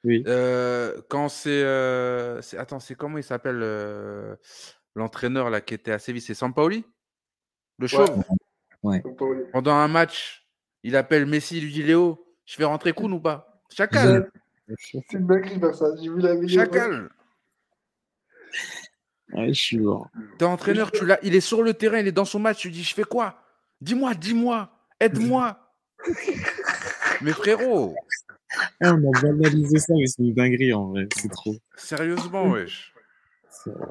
Oui. Euh, quand c'est, euh, c'est- Attends, c'est comment il s'appelle euh, l'entraîneur là qui était à Séville C'est Sampaoli? Le chauve? Pour les- Pendant un match, il appelle Messi, il lui dit Léo, je fais rentrer Koun ou pas? Chacal C'est une dinguerie vers ça, j'ai vu la vidéo. Chacal Ouais, je suis mort. T'es entraîneur, tu l'as, il est sur le terrain, il est dans son match, tu lui dis je fais quoi? Dis-moi, dis-moi, aide-moi. mais frérot, Ah, on a banalisé ça, mais c'est une dinguerie en vrai. C'est trop. sérieusement, wesh. Vrai, vrai.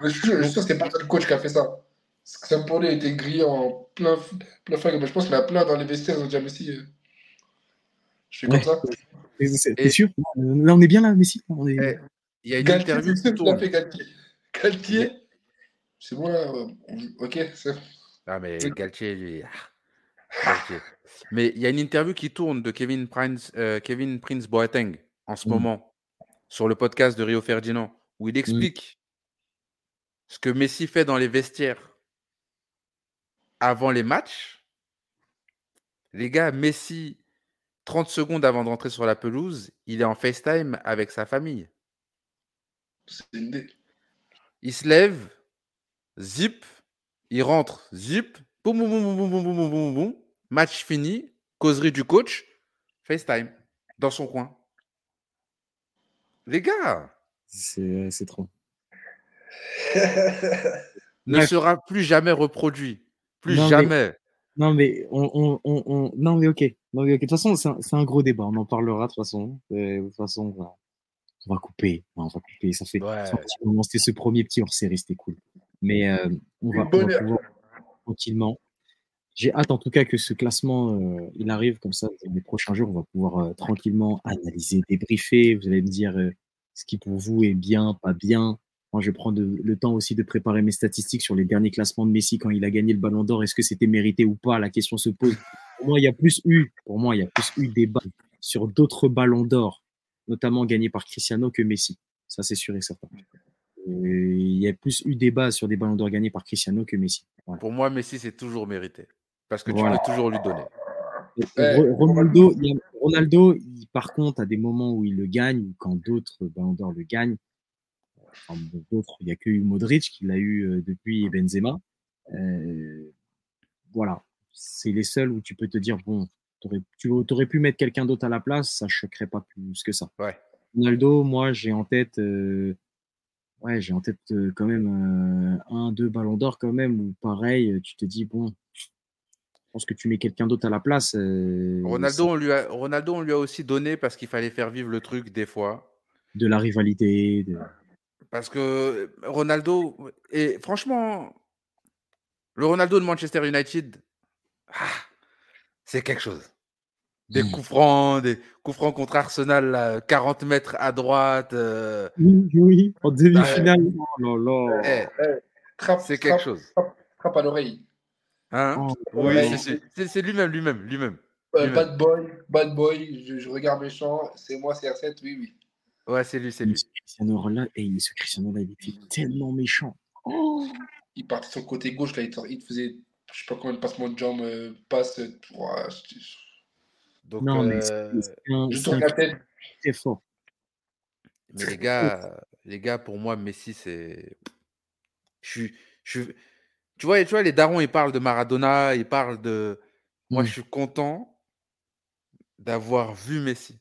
Mais je suis sûr, je suis sûr que c'est pas le coach qui a fait ça. Parce que Sampaoli a été grillé en plein, plein flag. Mais je pense qu'il y en a plein dans les vestiaires, ils ont dit à Messi, euh, je fais comme Ouais. ça. Et c'est- sûr Là, on est bien là, Messi. On est... Eh, Il y a une Galtier, interview c'est qui tourne. fait Galtier. Galtier, C'est bon là euh, Ok, c'est Ah, mais. Galtier, lui. Mais il y a une interview qui tourne de Kevin Prince, euh, Kevin Prince Boateng en ce Mm. moment sur le podcast de Rio Ferdinand où il explique ce que Messi fait dans les vestiaires avant les matchs. Les gars, Messi, 30 secondes avant de rentrer sur la pelouse, il est en FaceTime avec sa famille. Il se lève, zip, il rentre, zip, boum, boum, boum, boum, boum, boum, boum, boum, boum, boum. match fini, causerie du coach, FaceTime, dans son coin. Les gars, C'est c'est trop. ne sera plus jamais reproduit. Plus Non, mais- jamais. Non, mais on, on, on, on- non, mais ok. Non, mais ok. De toute façon, c'est un, c'est un gros débat. On en parlera de toute façon. Euh, De toute façon, on va, on va couper. On va couper. Ça fait, Ouais. C'était ce premier petit hors série, c'était cool. Mais euh, on, va, pouvoir tranquillement. J'ai hâte en tout cas que ce classement euh, il arrive comme ça les prochains jours. On va pouvoir euh, tranquillement analyser, débriefer. Vous allez me dire euh, ce qui pour vous est bien, pas bien. Moi, je prends le temps aussi de préparer mes statistiques sur les derniers classements de Messi quand il a gagné le Ballon d'Or. Est-ce que c'était mérité ou pas? La question se pose. Pour moi, il y a plus eu, pour moi, il y a plus eu débat sur d'autres Ballons d'Or, notamment gagnés par Cristiano que Messi. Ça, c'est sûr et certain. Il y a plus eu débat sur des Ballons d'Or gagnés par Cristiano que Messi. Voilà. Pour moi, Messi, c'est toujours mérité. Parce que Voilà. tu peux toujours lui donner. Ronaldo, il y a- Ronaldo il- par contre, à des moments où il le gagne, ou quand d'autres Ballon d'Or le gagnent, enfin, bon, d'autres, il n'y a que eu Modric qui l'a eu euh, depuis Benzema. Euh, voilà, c'est les seuls où tu peux te dire, bon, tu aurais pu mettre quelqu'un d'autre à la place, ça ne choquerait pas plus que ça. Ouais. Ronaldo, moi, j'ai en tête, euh, ouais, j'ai en tête euh, quand même euh, un, deux ballons d'or quand même, où pareil, euh, tu te dis, bon, je pense que tu mets quelqu'un d'autre à la place. euh, Ronaldo on, lui a, Ronaldo, on lui a aussi donné parce qu'il fallait faire vivre le truc des fois. de la rivalité. De... Parce que Ronaldo, et franchement, le Ronaldo de Manchester United, ah, c'est quelque chose. Des Mm. coups francs, des coups francs contre Arsenal, là, 40 mètres à droite. euh, Oui, oui, en demi-finale. Oh là eh, là. Trappe, c'est quelque trappe, chose. trappe à l'oreille. Hein? Oh, oui, c'est- lui-même, lui-même, lui-même. Euh, Lui-même. bad boy, bad boy, je, je regarde méchant, c'est moi, c'est R7, oui, oui. Ouais, c'est lui, c'est lui. Cristiano et ce Cristiano là, il était tellement méchant. Oh. Il partait sur le côté gauche, là, il te, il te faisait, je sais pas combien de passements de jambes, euh, passe, euh, je- Donc, Non, mais euh, c'est c'est c'est la tête. fort. Mais les gars, les gars, pour moi, Messi, c'est. Je suis, je suis- Tu vois, tu vois, les darons, ils parlent de Maradona, ils parlent de. Moi, je suis content d'avoir vu Messi.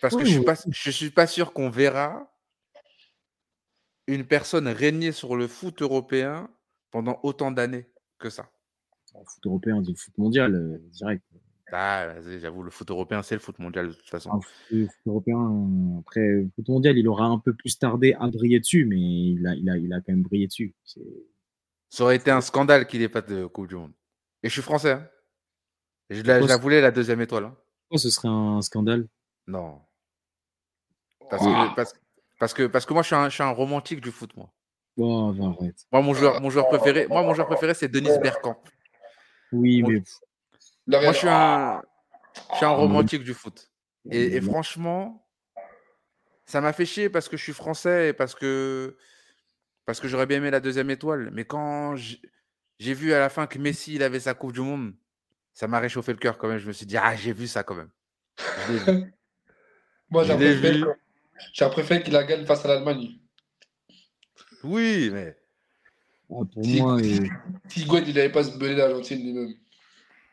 Parce que je suis pas, je suis pas sûr qu'on verra une personne régner sur le foot européen pendant autant d'années que ça. Le foot européen, on dit le foot mondial, euh, direct. Ah, j'avoue, le foot européen, c'est le foot mondial de toute façon. Foot, le foot européen, après, le foot mondial, il aura un peu plus tardé à briller dessus, mais il a, il a, il a quand même brillé dessus. Ça aurait été un scandale qu'il n'ait pas de Coupe du Monde. Et je suis français. hein. Je, la, je la Pourquoi voulais, la deuxième étoile. hein. Pourquoi ce serait un scandale? Non. Parce, que, parce, parce, que, parce que moi, je suis, un, je suis un romantique du foot. Moi, Oh, arrête. moi mon, joueur, mon joueur préféré, moi, mon joueur préféré, c'est Denis Bergkamp. Oui, mais Moi, je suis un, je suis un Ah, romantique du foot. Et, et moi, franchement, ça m'a fait chier parce que je suis français et parce que, parce que j'aurais bien aimé la deuxième étoile. Mais quand j'ai vu à la fin que Messi il avait sa Coupe du Monde, ça m'a réchauffé le cœur quand même. Je me suis dit, ah, j'ai vu ça quand même. Je l'ai vu. Moi, j'ai préféré, qu'il la gagne face à l'Allemagne. Oui, mais ah, pour moi, il n'avait pas se beler l'Argentine lui-même.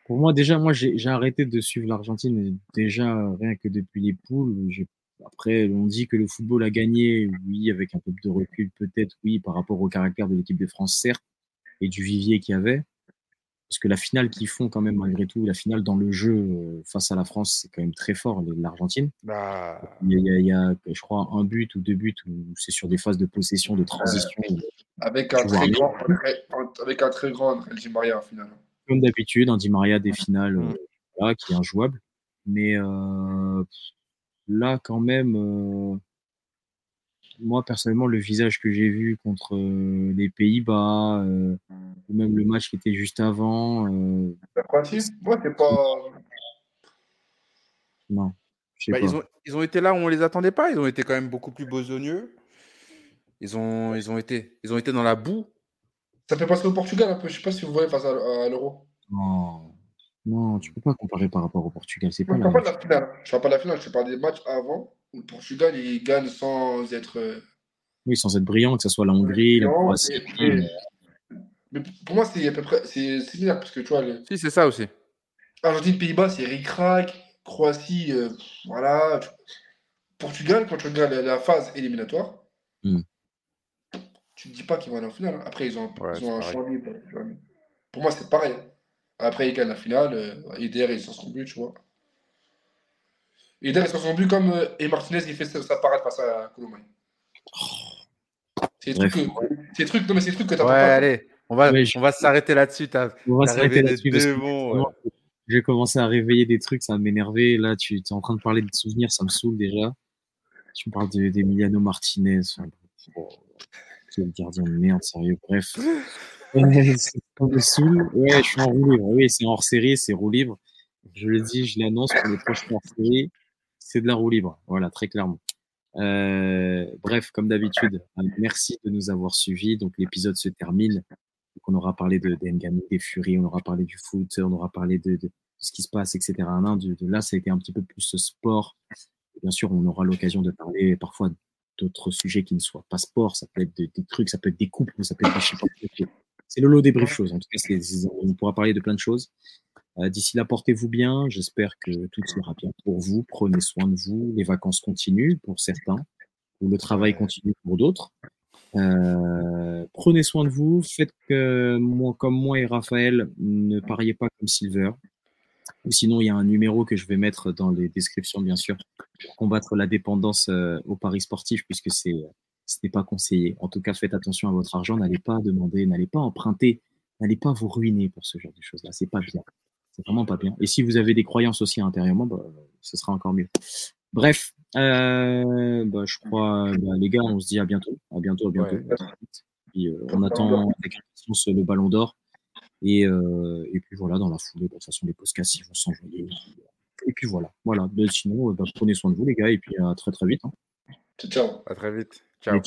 Pour moi, déjà, moi, j'ai arrêté de suivre l'Argentine. et Déjà, rien que depuis les poules. Après, on dit que le football a gagné, oui, avec un peu de recul, peut-être, oui, par rapport au caractère de l'équipe de France, certes, et du vivier qu'il y avait. Parce que la finale qu'ils font, quand même, malgré tout, la finale dans le jeu euh, face à la France, c'est quand même très fort, l'Argentine. bah, Il y, a, il y je crois, un but ou deux buts où c'est sur des phases de possession, de transition. Avec un très grand, avec un très grand Maria, en finale. Comme d'habitude, un Di Maria des finales Mm. euh, voilà, qui est injouable. Mais euh, là, quand même, euh, moi, personnellement, le visage que j'ai vu contre euh, les Pays-Bas, euh, ou même le match qui était juste avant, euh, La Croatie, c'est pas. non. Bah, pas. ils, ont, ils ont été là où on les attendait pas. Ils ont été quand même beaucoup plus besogneux. Ils ont, ils ont, été, ils ont été dans la boue. Ça fait penser au Portugal un peu. Je sais pas si vous voyez face à, à l'Euro. Non. non, tu peux pas comparer par rapport au Portugal. C'est Je pas ne la parle pas de la finale. Je parle pas de la finale. Je parle des matchs avant où le Portugal il gagne sans être. euh, Oui, sans être brillant, que ce soit la Hongrie, la. Croatie. Et- et- Mais pour moi, c'est à peu près c'est similaire parce que tu vois, Si, c'est ça aussi. Argentine, Pays-Bas, c'est ric-rac. Croatie, euh, voilà. Tu- Portugal, quand tu regardes la, la phase éliminatoire, Hmm. Tu ne dis pas qu'ils vont aller en finale. hein. Après, ils ont, Ouais, ils ont un c'est champ libre. Pour moi, c'est pareil. Après, ils gagnent la finale. Euh, Eder, il sort son but, tu vois. Eder, il sort son but comme euh, et Martinez, il fait sa, parade face à Colomani. C'est des trucs que, c'est des trucs, non, mais c'est des trucs que Ouais, t'attends pas. allez. On va, Ouais, je- on va s'arrêter là-dessus. T'as On va t'as s'arrêter là-dessus ouais. j'ai commencé à réveiller des trucs, ça va m'énerver. Là, tu es en train de parler de souvenirs, ça me saoule déjà. Tu me parles de- d'Emiliano Martinez. Enfin, quel gardien de merde, sérieux. Bref. Ouais, je suis en roue libre. Oui, c'est en hors série, c'est roue libre. Je le dis, je l'annonce pour les prochains hors. C'est de la roue libre. Voilà, très clairement. Euh, bref, comme d'habitude, euh, merci de nous avoir suivis. Donc, l'épisode se termine. Donc, on aura parlé de, de Nganou, des Furies, on aura parlé du foot, on aura parlé de, ce qui se passe, etc. Là, ça a été un petit peu plus sport. Bien sûr, on aura l'occasion de parler parfois d'autres sujets qui ne soient pas sport. Ça peut être de- des trucs, ça peut être des couples, ça peut être des pas, C'est le lot des briefs choses. En tout cas, on pourra parler de plein de choses. Euh, D'ici là, portez-vous bien. J'espère que tout ira bien pour vous. Prenez soin de vous. Les vacances continuent pour certains, ou le travail continue pour d'autres. Euh, prenez soin de vous. Faites que moi, comme moi et Raphaël, ne pariez pas comme Silver. Ou sinon, il y a un numéro que je vais mettre dans les descriptions, bien sûr, pour combattre la dépendance euh, au paris sportif, puisque c'est ce n'est pas conseillé. En tout cas, faites attention à votre argent. N'allez pas demander, n'allez pas emprunter, n'allez pas vous ruiner pour ce genre de choses-là. C'est pas bien. C'est vraiment pas bien. Et si vous avez des croyances aussi intérieurement, bah, ce sera encore mieux. Bref, euh, bah, je crois, bah, les gars, on se dit à bientôt. À bientôt, à bientôt. Ouais. Puis, euh, on attend avec impatience le ballon d'or. Et, euh, et puis voilà, dans la foulée, de toute façon, les podcasts, ils vont s'envoyer. Et puis voilà, voilà. Mais sinon, euh, bah, prenez soin de vous, les gars, et puis à très très vite. hein. Ciao, ciao. À très vite. Ciao.